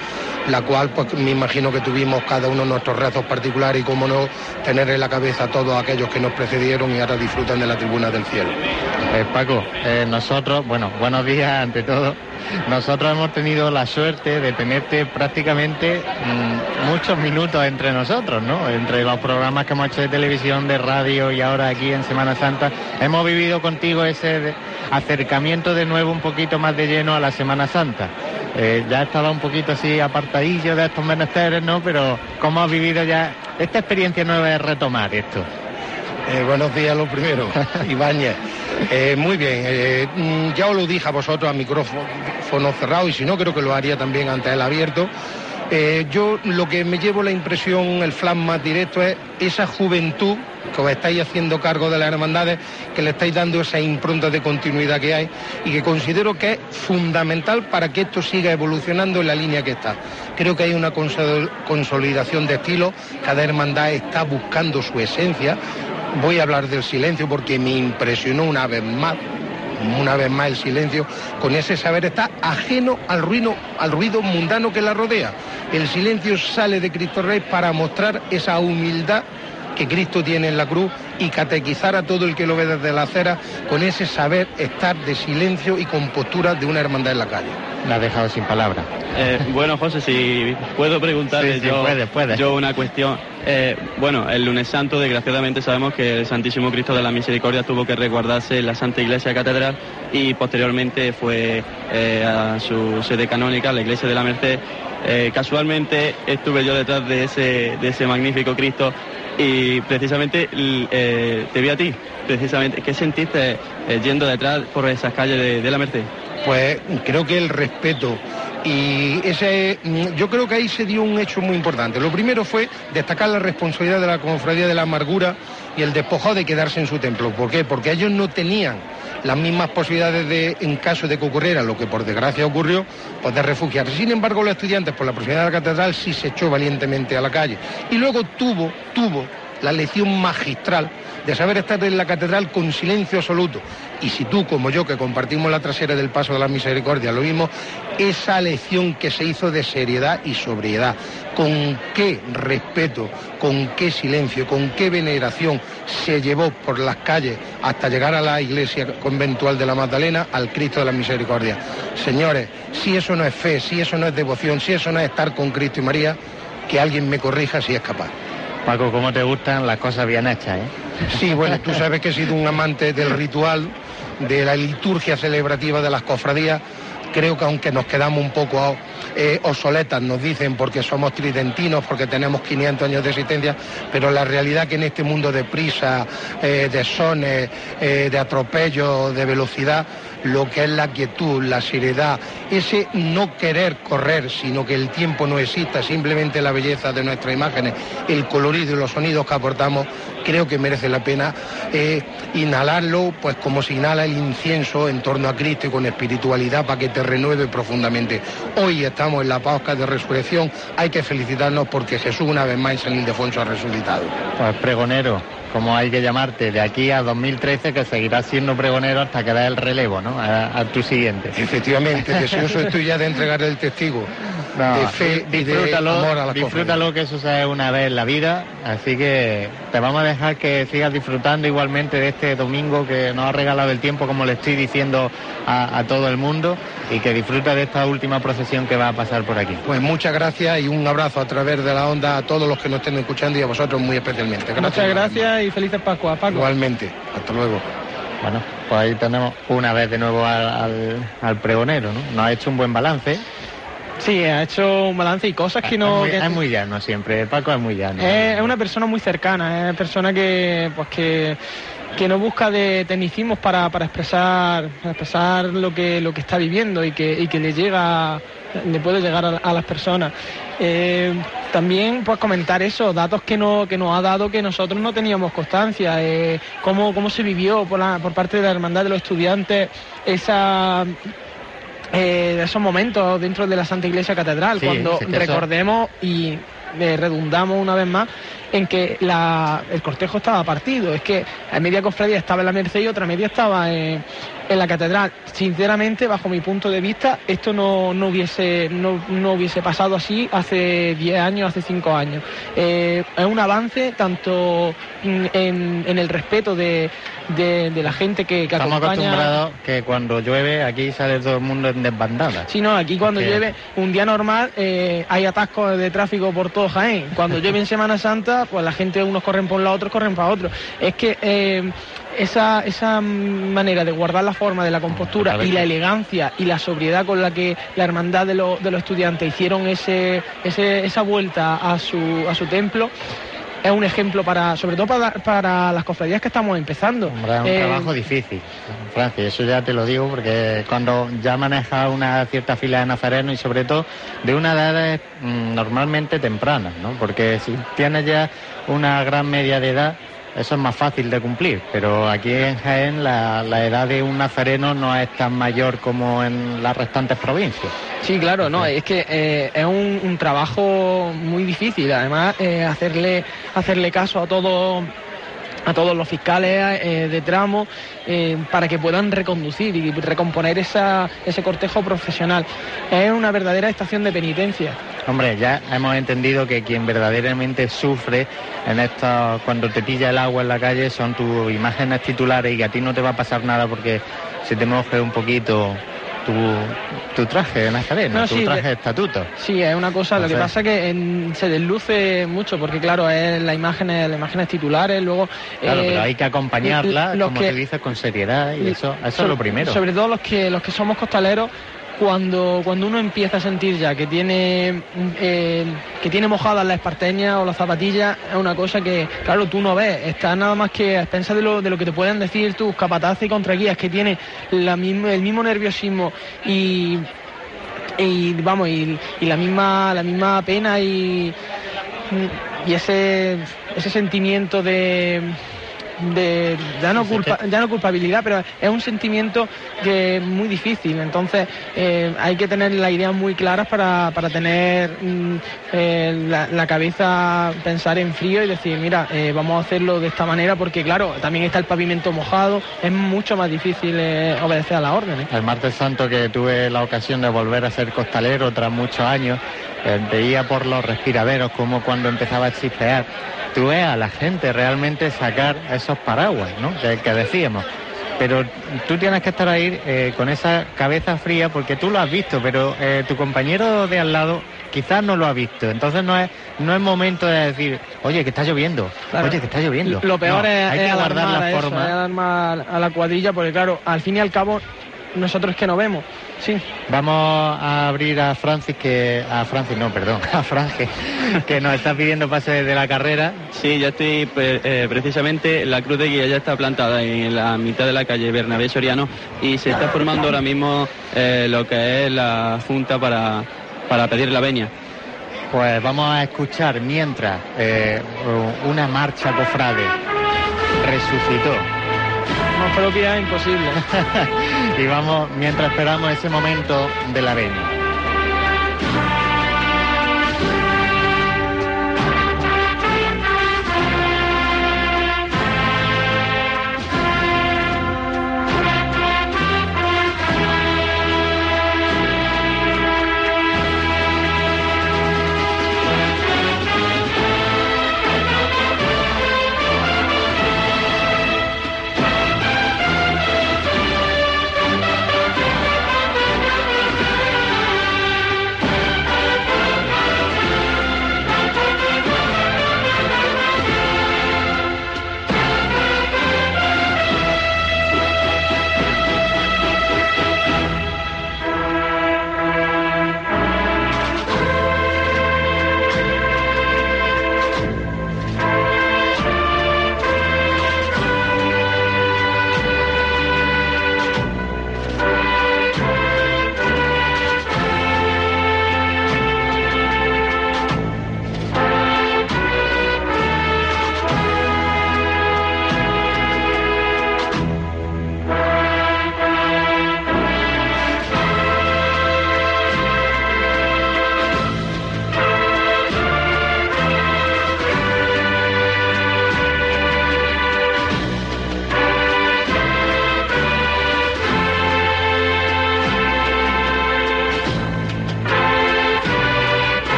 la cual pues me imagino que tuvimos cada uno nuestros rezos particulares y cómo no tener en la cabeza a todos aquellos que nos precedieron y ahora disfrutan de la tribuna del cielo. Eh, Paco, eh, nosotros, bueno, buenos días ante todo. Nosotros hemos tenido la suerte de tenerte prácticamente mm, muchos minutos entre nosotros, ¿no? Entre los programas que hemos hecho de televisión, de radio y ahora aquí en Semana Santa, hemos vivido contigo ese acercamiento de nuevo un poquito más de lleno a la Semana Santa. Eh, ya estaba un poquito así apartadillo de estos menesteres, ¿no? Pero ¿cómo has vivido ya esta experiencia nueva de retomar esto? Eh, buenos días, lo primero, Ibáñez. Eh, muy bien, mm, ya os lo dije a vosotros a micrófono cerrado y si no, creo que lo haría también ante el abierto. Eh, yo lo que me llevo la impresión, el flash más directo, es esa juventud que os estáis haciendo cargo de las hermandades, que le estáis dando esa impronta de continuidad que hay y que considero que es fundamental para que esto siga evolucionando en la línea que está. Creo que hay una consolidación de estilo, cada hermandad está buscando su esencia. Voy a hablar del silencio porque me impresionó una vez más una vez más el silencio, con ese saber está ajeno al ruido, al ruido mundano que la rodea. El silencio sale de Cristo Rey para mostrar esa humildad que Cristo tiene en la cruz y catequizar a todo el que lo ve desde la acera con ese saber estar de silencio y con postura de una hermandad en la calle. La ha dejado sin palabra. Eh, bueno, José, si puedo preguntarle yo, una cuestión. Eh, bueno, el lunes santo, desgraciadamente, sabemos que el Santísimo Cristo de la Misericordia tuvo que resguardarse en la Santa Iglesia Catedral y posteriormente fue eh, a su sede canónica, la Iglesia de la Merced. casualmente estuve yo detrás de ese, de ese magnífico Cristo y precisamente te vi a ti, precisamente. ¿Qué sentiste yendo detrás por esas calles de la Merced? pues creo que el respeto y ese mm, yo creo que ahí se dio un hecho muy importante. Lo primero fue destacar la responsabilidad de la cofradía de la amargura y el despojado de quedarse en su templo. ¿Por qué? Porque ellos no tenían las mismas posibilidades de, en caso de que ocurriera lo que por desgracia ocurrió, poder refugiarse. Sin embargo, los estudiantes, por la proximidad de la catedral, sí se echó valientemente a la calle. Y luego tuvo, tuvo la lección magistral de saber estar en la catedral con silencio absoluto. Y si tú, como yo, que compartimos la trasera del Paso de la Misericordia, lo vimos, esa lección que se hizo de seriedad y sobriedad, con qué respeto, con qué silencio, con qué veneración se llevó por las calles hasta llegar a la iglesia conventual de la Magdalena al Cristo de la Misericordia. Señores, si eso no es fe, si eso no es devoción, si eso no es estar con Cristo y María, que alguien me corrija si es capaz. Paco, ¿cómo te gustan las cosas bien hechas, eh? Sí, bueno, tú sabes que he sido un amante del ritual, de la liturgia celebrativa de las cofradías. Creo que aunque nos quedamos un poco eh, obsoletas, nos dicen, porque somos tridentinos, porque tenemos 500 años de existencia, pero la realidad que en este mundo de prisa, eh, de sones, eh, de atropello, de velocidad, lo que es la quietud, la seriedad, ese no querer correr, sino que el tiempo no exista, simplemente la belleza de nuestras imágenes, el colorido y los sonidos que aportamos, creo que merece la pena eh, inhalarlo, pues como se inhala el incienso en torno a Cristo y con espiritualidad para que te renueve profundamente. Hoy estamos en la Pascua de Resurrección, hay que felicitarnos porque Jesús una vez más en San Ildefonso ha resucitado. Pues pregonero, como hay que llamarte, de aquí a 2013, que seguirás siendo pregonero hasta que da el relevo, ¿no? A, tu siguiente. Efectivamente, deseoso estoy ya de entregar el testigo de fe y de amor a la Disfrútalo, que eso sea una vez en la vida, así que te vamos a dejar que sigas disfrutando igualmente de este domingo que nos ha regalado el tiempo, como le estoy diciendo a, todo el mundo, y que disfruta de esta última procesión que va a pasar por aquí. Pues muchas gracias y un abrazo a través de la onda a todos los que nos estén escuchando y a vosotros muy especialmente. Muchas gracias y felices Pascua, Paco. Igualmente, hasta luego. Bueno, pues ahí tenemos una vez de nuevo al, al, pregonero, ¿no? Nos ha hecho un buen balance. Sí, ha hecho un balance y cosas que no... Es muy, llano siempre, Paco es muy llano. Es, una persona muy cercana, es una persona que, pues que que no busca de tecnicismos para, expresar expresar lo que lo que está viviendo y que, y que le llega le puede llegar a, las personas. Eh, también pues comentar eso datos que no que nos ha dado que nosotros no teníamos constancia eh, cómo, cómo se vivió por, la, por parte de la hermandad de los estudiantes esa eh, esos momentos dentro de la Santa Iglesia Catedral, cuando recordemos y redundamos una vez más en que el cortejo estaba partido. Es que media cofradía estaba en la Merced y otra media estaba en, la catedral. Sinceramente, bajo mi punto de vista, esto no, hubiese, no, hubiese pasado así hace 10 años, hace 5 años. Eh, es un avance tanto en, el respeto de, la gente que, que Estamos acostumbrados que cuando llueve aquí sale todo el mundo en desbandada. Sí, no, aquí cuando llueve, un día normal, eh, hay atascos de tráfico por todo Jaén. Cuando llueve en Semana Santa, pues la gente, unos corren por un lado, otros corren para otro. Es que eh, esa, esa manera de guardar la forma de la compostura y la elegancia y la sobriedad con la que la hermandad de, los estudiantes hicieron ese, esa vuelta a su, a su templo, es un ejemplo para, sobre todo para, para las cofradías que estamos empezando. es un eh, trabajo difícil, Francia, eso ya te lo digo porque cuando ya manejas una cierta fila de nazarenos y sobre todo de una edad mm, normalmente temprana, ¿no? Porque si tienes ya una gran media de edad, eso es más fácil de cumplir, pero aquí en Jaén la, edad de un nazareno no es tan mayor como en las restantes provincias. Sí, claro, no, es que eh, es un, trabajo muy difícil, además eh, hacerle, hacerle caso a todo a todos los fiscales eh, de tramo para que puedan reconducir y recomponer esa, ese cortejo profesional. Es una verdadera estación de penitencia. Hombre, ya hemos entendido que quien verdaderamente sufre en esto, cuando te pilla el agua en la calle, son tus imágenes titulares y que a ti no te va a pasar nada porque se te moje un poquito tu, traje de Nazareno, tu traje de estatuto. Sí, es una cosa, lo que pasa es que se desluce mucho, porque claro, es la imágenes, las imágenes titulares, luego... Claro, pero eh, hay que acompañarla, como te dices, con seriedad y eso, eso es lo primero. Sobre todo los que, los que somos costaleros, cuando, cuando uno empieza a sentir ya que tiene eh, que tiene mojadas las esparteñas o las zapatillas, es una cosa que, claro, tú no ves. Está nada más que a expensas de lo, de lo que te pueden decir tus capataces y contraguías, que tiene la el mismo nerviosismo y, y vamos, y, la misma, la misma pena y, y ese, ese sentimiento de de ya no, culpa, ya no culpabilidad, pero es un sentimiento que es muy difícil. Entonces eh, hay que tener las ideas muy claras para, tener mm, eh, la, cabeza, pensar en frío y decir, mira, eh, vamos a hacerlo de esta manera porque claro, también está el pavimento mojado, es mucho más difícil obedecer a las órdenes. El martes santo que tuve la ocasión de volver a ser costalero tras muchos años, veía por los respiraderos como cuando empezaba a chispear tú ves a la gente realmente sacar esos paraguas, ¿no? Que, decíamos. Pero tú tienes que estar ahí eh, con esa cabeza fría porque tú lo has visto, pero eh, tu compañero de al lado quizás no lo ha visto. Entonces no es, no es momento de decir, oye, que está lloviendo, oye, que está lloviendo. Lo peor es, hay que guardar la forma. a la cuadrilla porque claro, al fin y al cabo nosotros que no vemos. Sí. Vamos a abrir a Francis que a Francis no, perdón, a Francis que nos está pidiendo pase de la carrera. Sí, ya estoy eh, precisamente la cruz de guía ya está plantada en la mitad de la calle Bernabé Soriano y se está formando ahora mismo eh, lo que es la junta para, para pedir la veña. Pues vamos a escuchar mientras eh, una marcha cofrade resucitó más propia imposible. y vamos, mientras esperamos ese momento de la venia.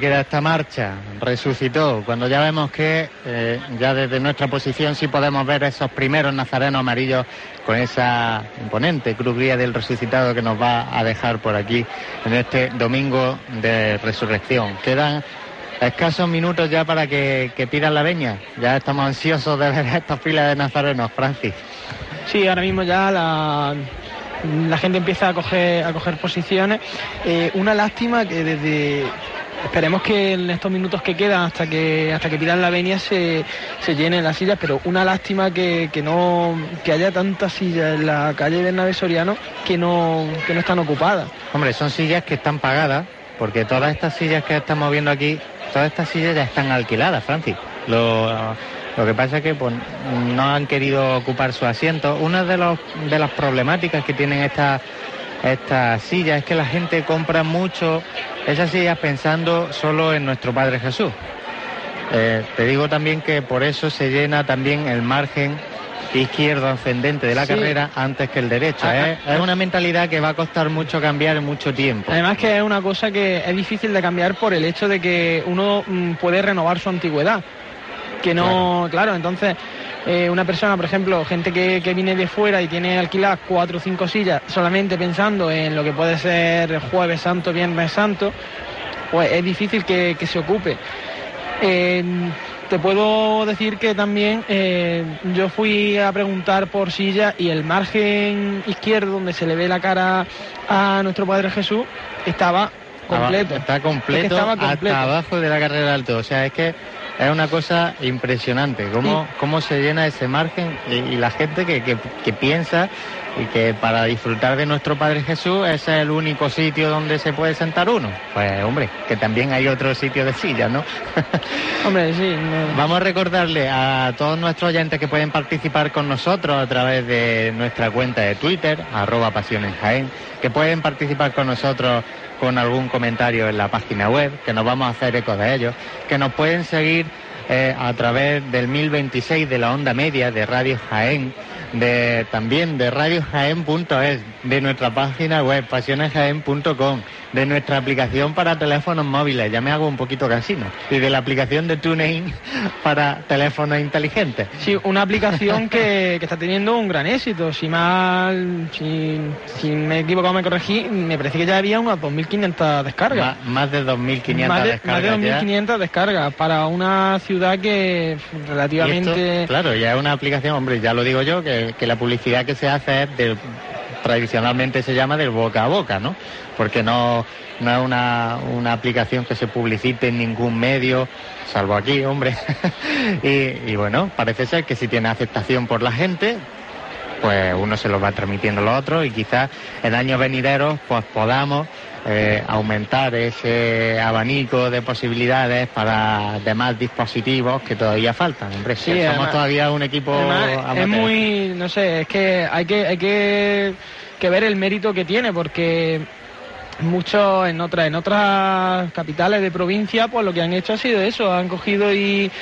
Queda esta marcha, resucitó. Cuando ya vemos que eh, ya desde nuestra posición sí podemos ver esos primeros nazarenos amarillos con esa imponente cruz guía del resucitado que nos va a dejar por aquí en este domingo de resurrección. Quedan escasos minutos ya para que, que pidan la veña. Ya estamos ansiosos de ver estas filas de nazarenos, Francis. Sí, ahora mismo ya la, la gente empieza a coger, a coger posiciones. Eh, una lástima que desde esperemos que en estos minutos que quedan hasta que hasta que pidan la venia se, se llenen las sillas, pero una lástima que, que no que haya tantas sillas en la calle Bernabé Soriano que no, que no están ocupadas. Hombre, son sillas que están pagadas, porque todas estas sillas que estamos viendo aquí, todas estas sillas ya están alquiladas, Francis. Lo, lo que pasa es que pues, no han querido ocupar su asiento. Una de, los, de las problemáticas que tienen estas estas sillas es que la gente compra mucho esas sillas pensando solo en nuestro Padre Jesús. Eh, te digo también que por eso se llena también el margen izquierdo ascendente de la Sí. carrera antes que el derecho. ¿eh? Es una mentalidad que va a costar mucho cambiar en mucho tiempo. Además que es una cosa que es difícil de cambiar por el hecho de que uno mm, puede renovar su antigüedad. Que no, claro, entonces eh, una persona, por ejemplo, gente que, que viene de fuera y tiene alquiladas cuatro o cinco sillas solamente pensando en lo que puede ser jueves santo, viernes santo, pues es difícil que, que se ocupe. Eh, te puedo decir que también eh, yo fui a preguntar por silla y el margen izquierdo donde se le ve la cara a nuestro Padre Jesús estaba completo. Está completo, Es que estaba completo. hasta abajo de la carrera alto. O sea, es que es una cosa impresionante cómo, cómo se llena ese margen y, y la gente que, que- que piensa y que para disfrutar de nuestro Padre Jesús ese es el único sitio donde se puede sentar uno. Pues hombre, que también hay otro sitio de sillas, ¿no? Hombre, sí. no- Vamos a recordarle a todos nuestros oyentes que pueden participar con nosotros a través de nuestra cuenta de Twitter, arroba Pasiones Jaén, que pueden participar con nosotros con algún comentario en la página web, que nos vamos a hacer eco de ellos, que nos pueden seguir eh, a través del 1026 de la onda media de Radio Jaén, de también de radiojaén.es, de nuestra página web pasionesjaén.com, de nuestra aplicación para teléfonos móviles, ya me hago un poquito casino, y de la aplicación de TuneIn para teléfonos inteligentes. Sí, una aplicación que, que está teniendo un gran éxito. Si mal, si, si me he equivocado, me corregí, me parece que ya había unas 2.500 descargas. Ma- más de 2.500 más de, descargas más de ya. 2.500 descargas para una ciudad que relativamente... claro, ya es una aplicación, hombre, ya lo digo yo, que, que la publicidad que se hace es tradicionalmente se llama del boca a boca, ¿no? Porque no, no es una, una aplicación que se publicite en ningún medio, salvo aquí, hombre. y, y bueno, parece ser que si tiene aceptación por la gente, pues uno se lo va transmitiendo a los otros y quizás en años venideros pues podamos eh, aumentar ese abanico de posibilidades para demás dispositivos que todavía faltan. Hombre, Sí, somos además- todavía un equipo Además, es muy, no sé, es que hay que, hay que, que ver el mérito que tiene, porque muchos en otras, en otras capitales de provincia, pues lo que han hecho ha sido eso, han cogido y,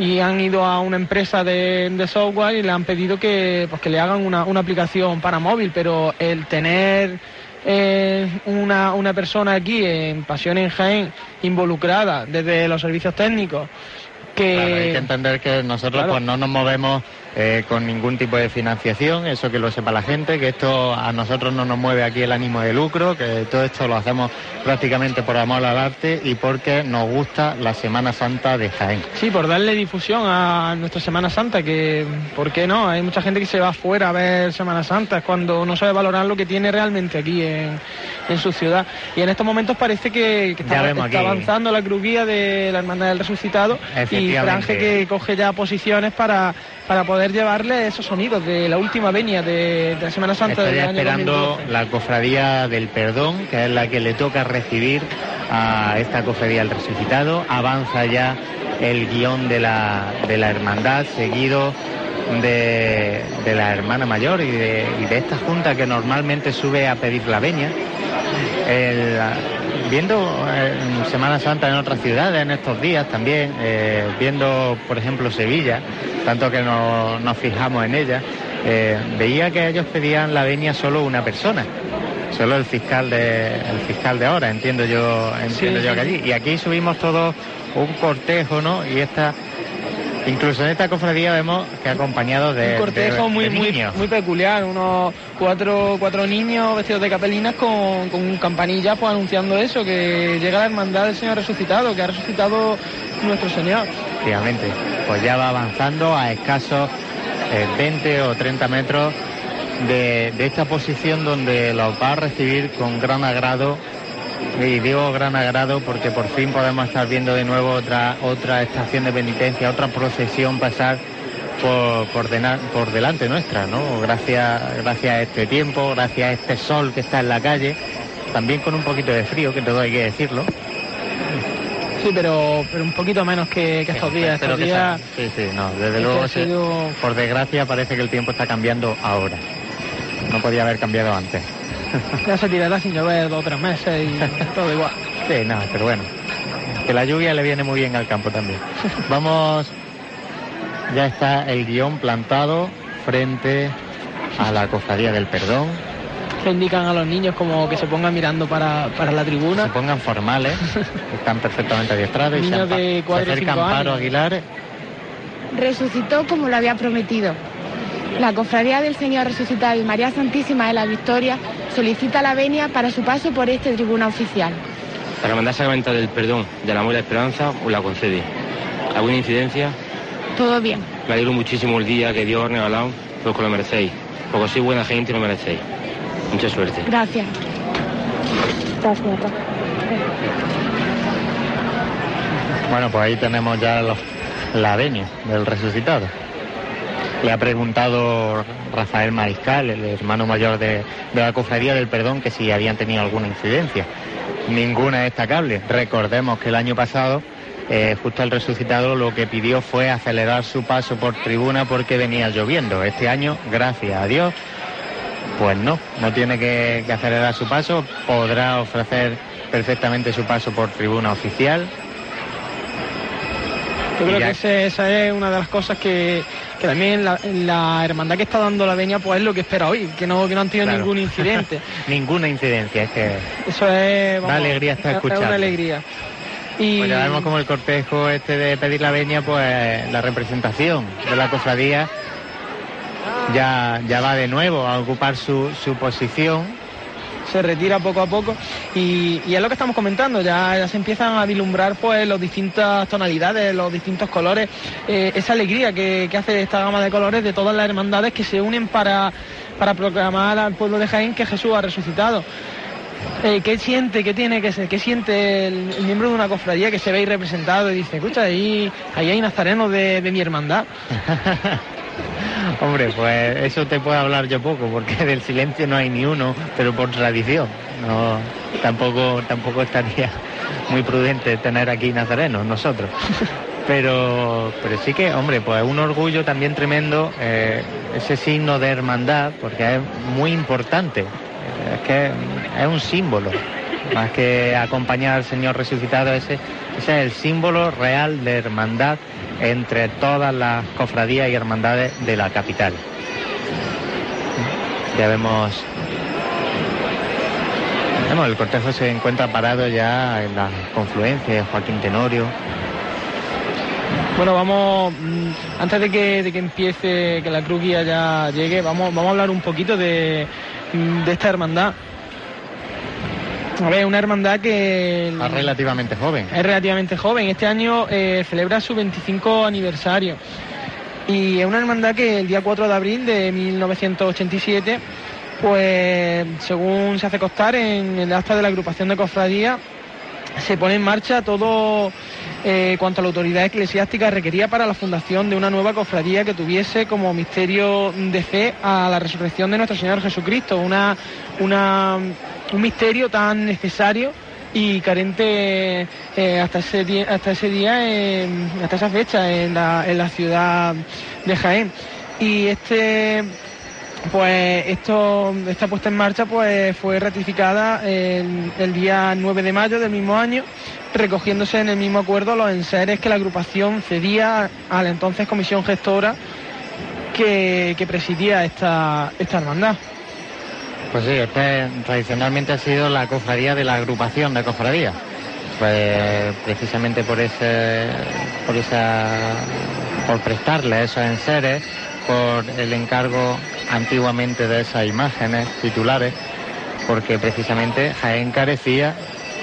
y han ido a una empresa de, de software y le han pedido que, pues que le hagan una, una aplicación para móvil, pero el tener eh, una, una persona aquí en Pasión en Jaén involucrada desde los servicios técnicos que Claro, hay que entender que nosotros Claro. pues no nos movemos eh, con ningún tipo de financiación, eso que lo sepa la gente, que esto a nosotros no nos mueve aquí el ánimo de lucro, que todo esto lo hacemos prácticamente por amor al arte y porque nos gusta la Semana Santa de Jaén. Sí, por darle difusión a nuestra Semana Santa, que, ¿por qué no? Hay mucha gente que se va afuera a ver Semana Santa, es cuando no sabe valorar lo que tiene realmente aquí en, en su ciudad. Y en estos momentos parece que, que está, avanzando la cruguía de la Hermandad del Resucitado y. Franje que coge ya posiciones para, para poder llevarle esos sonidos de la última venia de, de la Semana Santa Estoy del año esperando 2012. la cofradía del perdón, que es la que le toca recibir a esta cofradía del resucitado. Avanza ya el guion de la, de la hermandad, seguido de, de la hermana mayor y de, y de esta junta que normalmente sube a pedir la venia. El, viendo eh, Semana Santa en otras ciudades en estos días también, eh, viendo por ejemplo Sevilla, tanto que no- nos fijamos en ella, eh, veía que ellos pedían la venia solo una persona. solo el fiscal de el fiscal de ahora, entiendo yo, entiendo Sí, yo que allí. Y aquí subimos todos un cortejo, ¿no? Y esta incluso en esta cofradía vemos que acompañado de, un cortejo de- muy, de muy, niños. muy peculiar, unos cuatro, cuatro niños vestidos de capelinas con, con campanillas pues anunciando eso, que llega la hermandad del Señor resucitado, que ha resucitado nuestro Señor. Efectivamente, pues ya va avanzando a escasos eh, 20 o 30 metros de, de esta posición donde los va a recibir con gran agrado. Y digo gran agrado porque por fin podemos estar viendo de nuevo otra, otra estación de penitencia, otra procesión pasar por, por, dena- por delante nuestra, ¿no? Gracias, gracias a este tiempo, gracias a este sol que está en la calle, también con un poquito de frío, que todo hay que decirlo. Sí, pero, pero un poquito menos que, que estos días. Estos días Sí, sí, no, desde luego, sido- por desgracia, parece que el tiempo está cambiando ahora. No podía haber cambiado antes. Ya se tirará sin llover dos o tres meses y todo igual. Sí, no, pero bueno, que la lluvia le viene muy bien al campo también. Vamos, ya está el guion plantado frente a la cofradía del perdón. Que indican a los niños como que se pongan mirando para, para la tribuna. Se pongan formales, están perfectamente adiestrados y se, Niños de se acerca Amparo. Aguilar resucitó como lo había prometido. La Cofradía del Señor Resucitado y María Santísima de la Victoria solicita la venia para su paso por este tribuna oficial. La Hermandad Sacramental del Perdón, del Amor y la Esperanza, os la concede. ¿Alguna incidencia? Todo bien. Me alegro muchísimo el día que Dios os ha regalado, porque lo merecéis. Porque sois buena gente y lo merecéis. Mucha suerte. Gracias. Gracias. Bueno, pues ahí tenemos ya los- la venia del resucitado. Le ha preguntado Rafael Mariscal, el hermano mayor de, de la cofradía del perdón, que si habían tenido alguna incidencia. Ninguna destacable. Recordemos que el año pasado, eh, justo el resucitado lo que pidió fue acelerar su paso por tribuna porque venía lloviendo. Este año, gracias a Dios, pues no, no tiene que, que acelerar su paso, podrá ofrecer perfectamente su paso por tribuna oficial. Yo creo ya- que ese- esa es una de las cosas que, que también la, la hermandad que está dando la venia pues es lo que espera hoy, que no, que no han tenido Claro. ningún incidente. Ninguna incidencia, es que Eso es... Da alegría estar es- Es escuchando. una alegría. Y pues ya vemos como el cortejo este de pedir la veña, pues la representación de la cofradía ya, ya va de nuevo a ocupar su, su posición. Se retira poco a poco y, es lo que estamos comentando, ya, se empiezan a vislumbrar pues las distintas tonalidades, los distintos colores, eh, esa alegría que, hace esta gama de colores de todas las hermandades que se unen para, para proclamar al pueblo de Jaén que Jesús ha resucitado. Eh, ¿Qué siente, qué tiene que ser, qué siente el, el miembro de una cofradía que se ve ahí representado y dice, escucha, ahí, ahí hay nazarenos de, de mi hermandad? Hombre, pues eso te puedo hablar yo poco, porque del silencio no hay ni uno, pero por tradición. No, tampoco, tampoco estaría muy prudente tener aquí nazarenos nosotros. Pero, pero sí que, hombre, pues un orgullo también tremendo, eh, ese signo de hermandad, porque es muy importante. Es que es un símbolo, más que acompañar al Señor resucitado, ese, ese es el símbolo real de hermandad entre todas las cofradías y hermandades de la capital. Ya vemos, vemos el cortejo se encuentra parado ya en la confluencia de Joaquín Tenorio. Bueno, vamos, mm, antes de que, de que empiece, que la cruz guía ya llegue, vamos, vamos a hablar un poquito de, de esta hermandad. A ver, una hermandad que Es relativamente joven. es relativamente joven. Este año eh, celebra su 25 aniversario. Y es una hermandad que el día 4 de abril de 1987, pues según se hace constar en el acta de la agrupación de cofradía, se pone en marcha todo eh, cuanto a la autoridad eclesiástica requería para la fundación de una nueva cofradía que tuviese como misterio de fe a la resurrección de nuestro Señor Jesucristo, una, una- un misterio tan necesario y carente eh, hasta ese día, hasta ese día hasta esa fecha en la, en la ciudad de Jaén. Y este pues esto, esta puesta en marcha pues fue ratificada el, día 9 de mayo del mismo año, recogiéndose en el mismo acuerdo los enseres que la agrupación cedía a la entonces comisión gestora que, presidía esta, esta hermandad. Pues sí, esta tradicionalmente ha sido la cofradía de la agrupación de cofradías. Pues precisamente por ese, por esa, por prestarle esos enseres, por el encargo antiguamente de esas imágenes titulares, porque precisamente Jaén carecía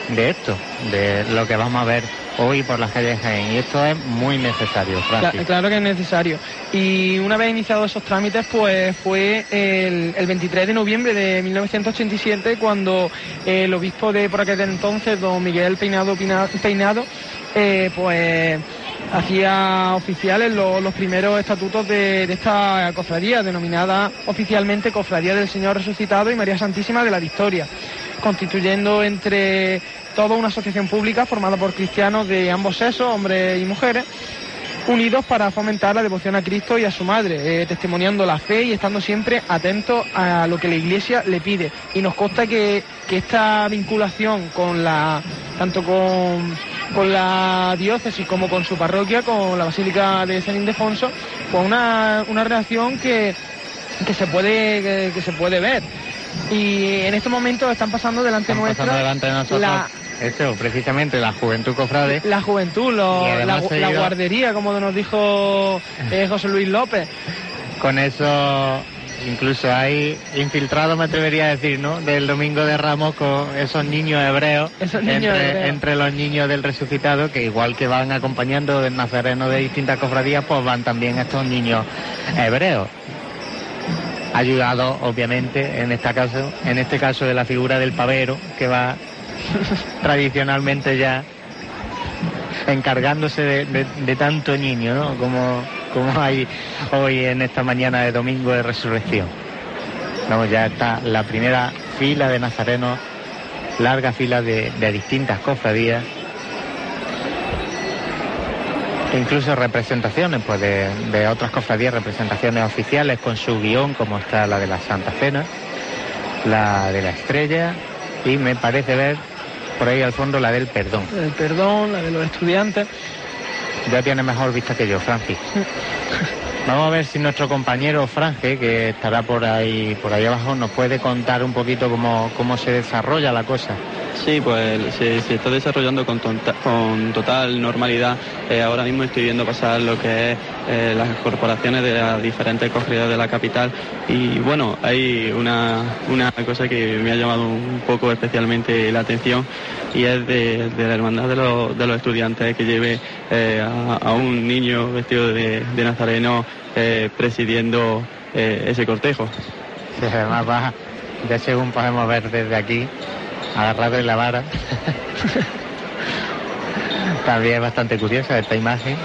de esto, de lo que vamos a ver hoy por las calles de Jaén. Y esto es muy necesario, Francis. Cla- claro que es necesario. Y una vez iniciados esos trámites, pues fue el, el 23 de noviembre de 1987 cuando el obispo de por aquel entonces, don Miguel Peinado Peinado, eh, pues hacía oficiales lo- los primeros estatutos de, de esta cofradía, denominada oficialmente Cofradía del Señor Resucitado y María Santísima de la Victoria, constituyendo entre toda una asociación pública formada por cristianos de ambos sexos, hombres y mujeres, unidos para fomentar la devoción a Cristo y a su madre, eh, testimoniando la fe y estando siempre atentos a lo que la Iglesia le pide. Y nos consta que, que esta vinculación con la, tanto con, con la diócesis como con su parroquia, con la Basílica de San Ildefonso, pues una, una relación que, que se puede, que, que se puede ver. Y en estos momentos están pasando delante nuestra Pasando delante de nosotros, la, eso, precisamente la juventud cofrade. la juventud, lo- la, la guardería, como nos dijo eh, José Luis López. Con eso, incluso hay infiltrado, me atrevería a decir, ¿no? Del domingo de Ramos con esos niños hebreos, Esos niños entre, hebreos. entre los niños del resucitado, que igual que van acompañando del nazareno de distintas cofradías, pues van también estos niños hebreos. Ayudado, obviamente, en este caso, en este caso de la figura del pavero, que va tradicionalmente ya encargándose de, de- de tanto niño, ¿no? Como, como hay hoy en esta mañana de domingo de resurrección. Vamos, ya está la primera fila de nazarenos, larga fila de, distintas cofradías, incluso representaciones pues de, de otras cofradías, representaciones oficiales con su guion, como está la de la Santa Cena, la de la Estrella, y me parece ver por ahí al fondo la del Perdón. El perdón, la de los estudiantes. Ya tiene mejor vista que yo, Francis. Vamos a ver si nuestro compañero Franje, que estará por ahí, por ahí abajo, nos puede contar un poquito cómo, cómo se desarrolla la cosa. Sí, pues se, está desarrollando con, total normalidad. Eh, ahora mismo estoy viendo pasar lo que es eh, las corporaciones de las diferentes cofradías de la capital y bueno, hay una, una cosa que me ha llamado un poco especialmente la atención y es de, la hermandad de los, estudiantes que lleve eh, a, un niño vestido de, de nazareno presidiendo ese cortejo. Sí, además va, ya según podemos ver desde aquí, agarrado en la vara. También es bastante curiosa esta imagen.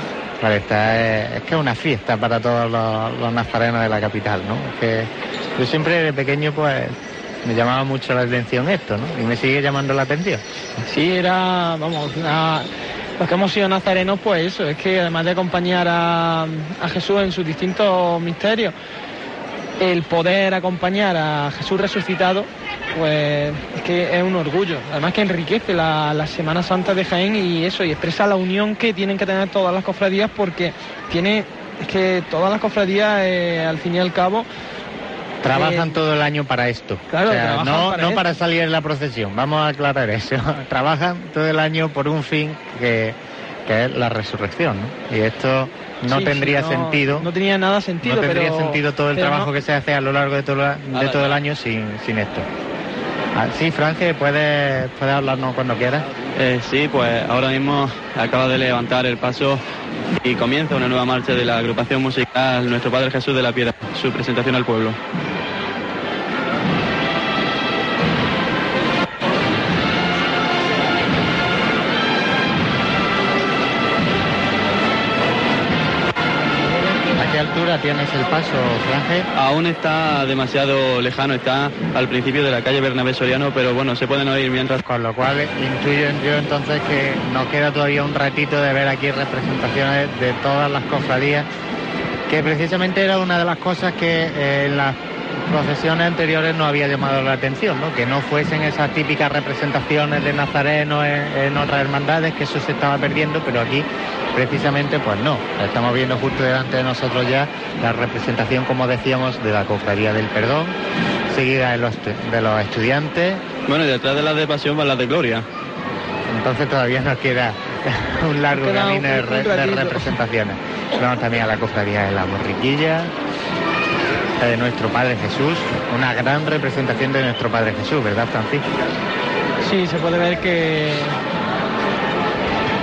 Vale, esta es, es que es una fiesta para todos los, los nazarenos de la capital, ¿no? Es que yo siempre de pequeño pues me llamaba mucho la atención esto, ¿no? Y me sigue llamando la atención. Sí, era, vamos, una- los que hemos sido nazarenos, pues eso, es que además de acompañar a, a Jesús en sus distintos misterios, el poder acompañar a Jesús resucitado, pues es que es un orgullo. Además que enriquece la, la Semana Santa de Jaén y eso, y expresa la unión que tienen que tener todas las cofradías porque tiene, es que todas las cofradías, eh, al fin y al cabo, Trabajan Eh, todo el año para esto. Claro, O sea, trabajan no, para no esto. para salir en la procesión, vamos a aclarar eso. Trabajan todo el año por un fin que, que es la resurrección. ¿no? Y esto no sí, tendría sí, no- sentido. No tenía nada sentido, no tendría pero- sentido todo el trabajo no- que se hace a lo largo de todo, de el año sin, sin esto. Ah, sí, puedes, puedes hablarnos cuando quieras. Eh, sí, pues ahora mismo acaba de levantar el paso y comienza una nueva marcha de la agrupación musical Nuestro Padre Jesús de la Piedra, su presentación al pueblo. Altura tienes el paso, Franje? Aún está demasiado lejano, está al principio de la calle Bernabé Soriano, pero bueno, se pueden oír mientras... Con lo cual intuyo yo entonces que nos queda todavía un ratito de ver aquí representaciones de todas las cofradías, que precisamente era una de las cosas que eh, en las procesiones anteriores no había llamado la atención, ¿no? que no fuesen esas típicas representaciones de Nazareno en, en otras hermandades, que eso se estaba perdiendo, pero aquí precisamente pues no, estamos viendo justo delante de nosotros ya la representación, como decíamos, de la Cofradía del Perdón, seguida de los, de los estudiantes. Bueno, y detrás de las de pasión van las de gloria. Entonces todavía nos queda un largo camino de, re- de representaciones. Vamos también a la cofradía de la borriquilla, la de nuestro Padre Jesús, una gran representación de nuestro Padre Jesús, ¿verdad, Francisco? Sí, se puede ver que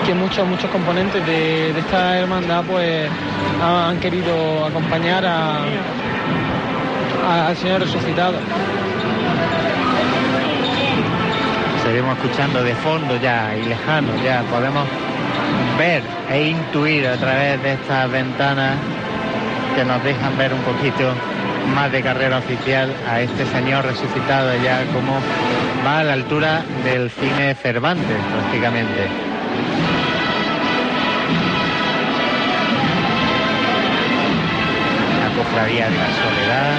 que muchos muchos componentes de, de esta hermandad pues ha- han querido acompañar a, a- al Señor resucitado. Seguimos escuchando de fondo ya y lejano, ya podemos ver e intuir a través de estas ventanas que nos dejan ver un poquito más de carrera oficial a este señor resucitado ya como va a la altura del cine Cervantes prácticamente. La cofradía de la soledad.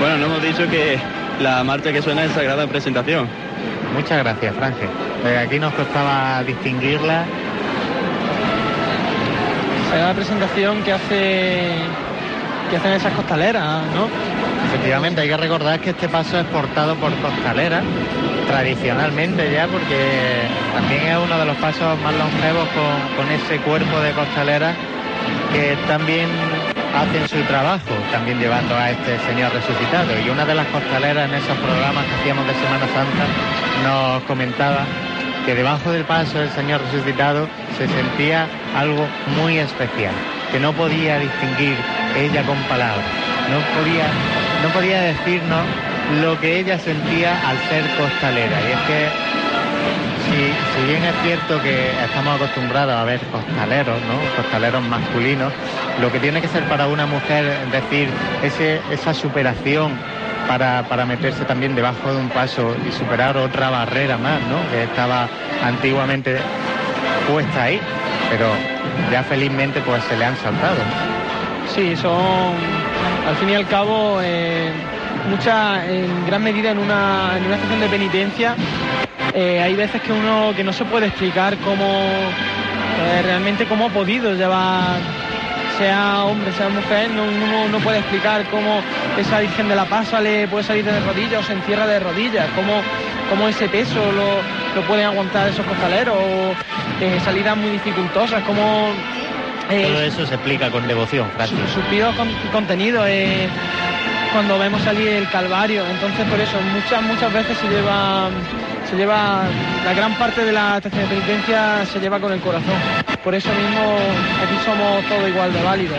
Bueno, no hemos dicho que la marcha que suena es Sagrada Presentación. Muchas gracias, Franje. Aquí nos costaba distinguirla. Será la presentación que hace que hacen esas costaleras, ¿no? Efectivamente, hay que recordar que este paso es portado por costalera, tradicionalmente ya, porque también es uno de los pasos más longevos con, con ese cuerpo de costalera que también hacen su trabajo, también llevando a este Señor resucitado. Y una de las costaleras en esos programas que hacíamos de Semana Santa nos comentaba que debajo del paso del Señor resucitado se sentía algo muy especial, que no podía distinguir ella con palabras, no podía, no podía decirnos lo que ella sentía al ser costalera. Y es que si, bien es cierto que estamos acostumbrados a ver costaleros, ¿no? Costaleros masculinos, lo que tiene que ser para una mujer decir ese, esa superación para, para meterse también debajo de un paso y superar otra barrera más, ¿no? Que estaba antiguamente puesta ahí, pero ya felizmente pues se le han saltado. Sí, son al fin y al cabo eh, mucha, en gran medida en una, en una estación de penitencia. eh, hay veces que uno que no se puede explicar cómo eh, realmente cómo ha podido llevar, sea hombre, sea mujer, no, uno no puede explicar cómo esa Virgen de la Paz sale, puede salir de rodillas o se encierra de rodillas, cómo, cómo ese peso lo, lo pueden aguantar esos costaleros, salidas muy dificultosas, cómo Todo eso se explica con devoción, Francis. suspiros con contenido cuando vemos salir el Calvario. Entonces por eso muchas muchas veces se lleva se lleva la gran parte de la estación de penitencia se lleva con el corazón. Por eso mismo aquí somos todos igual de válidos.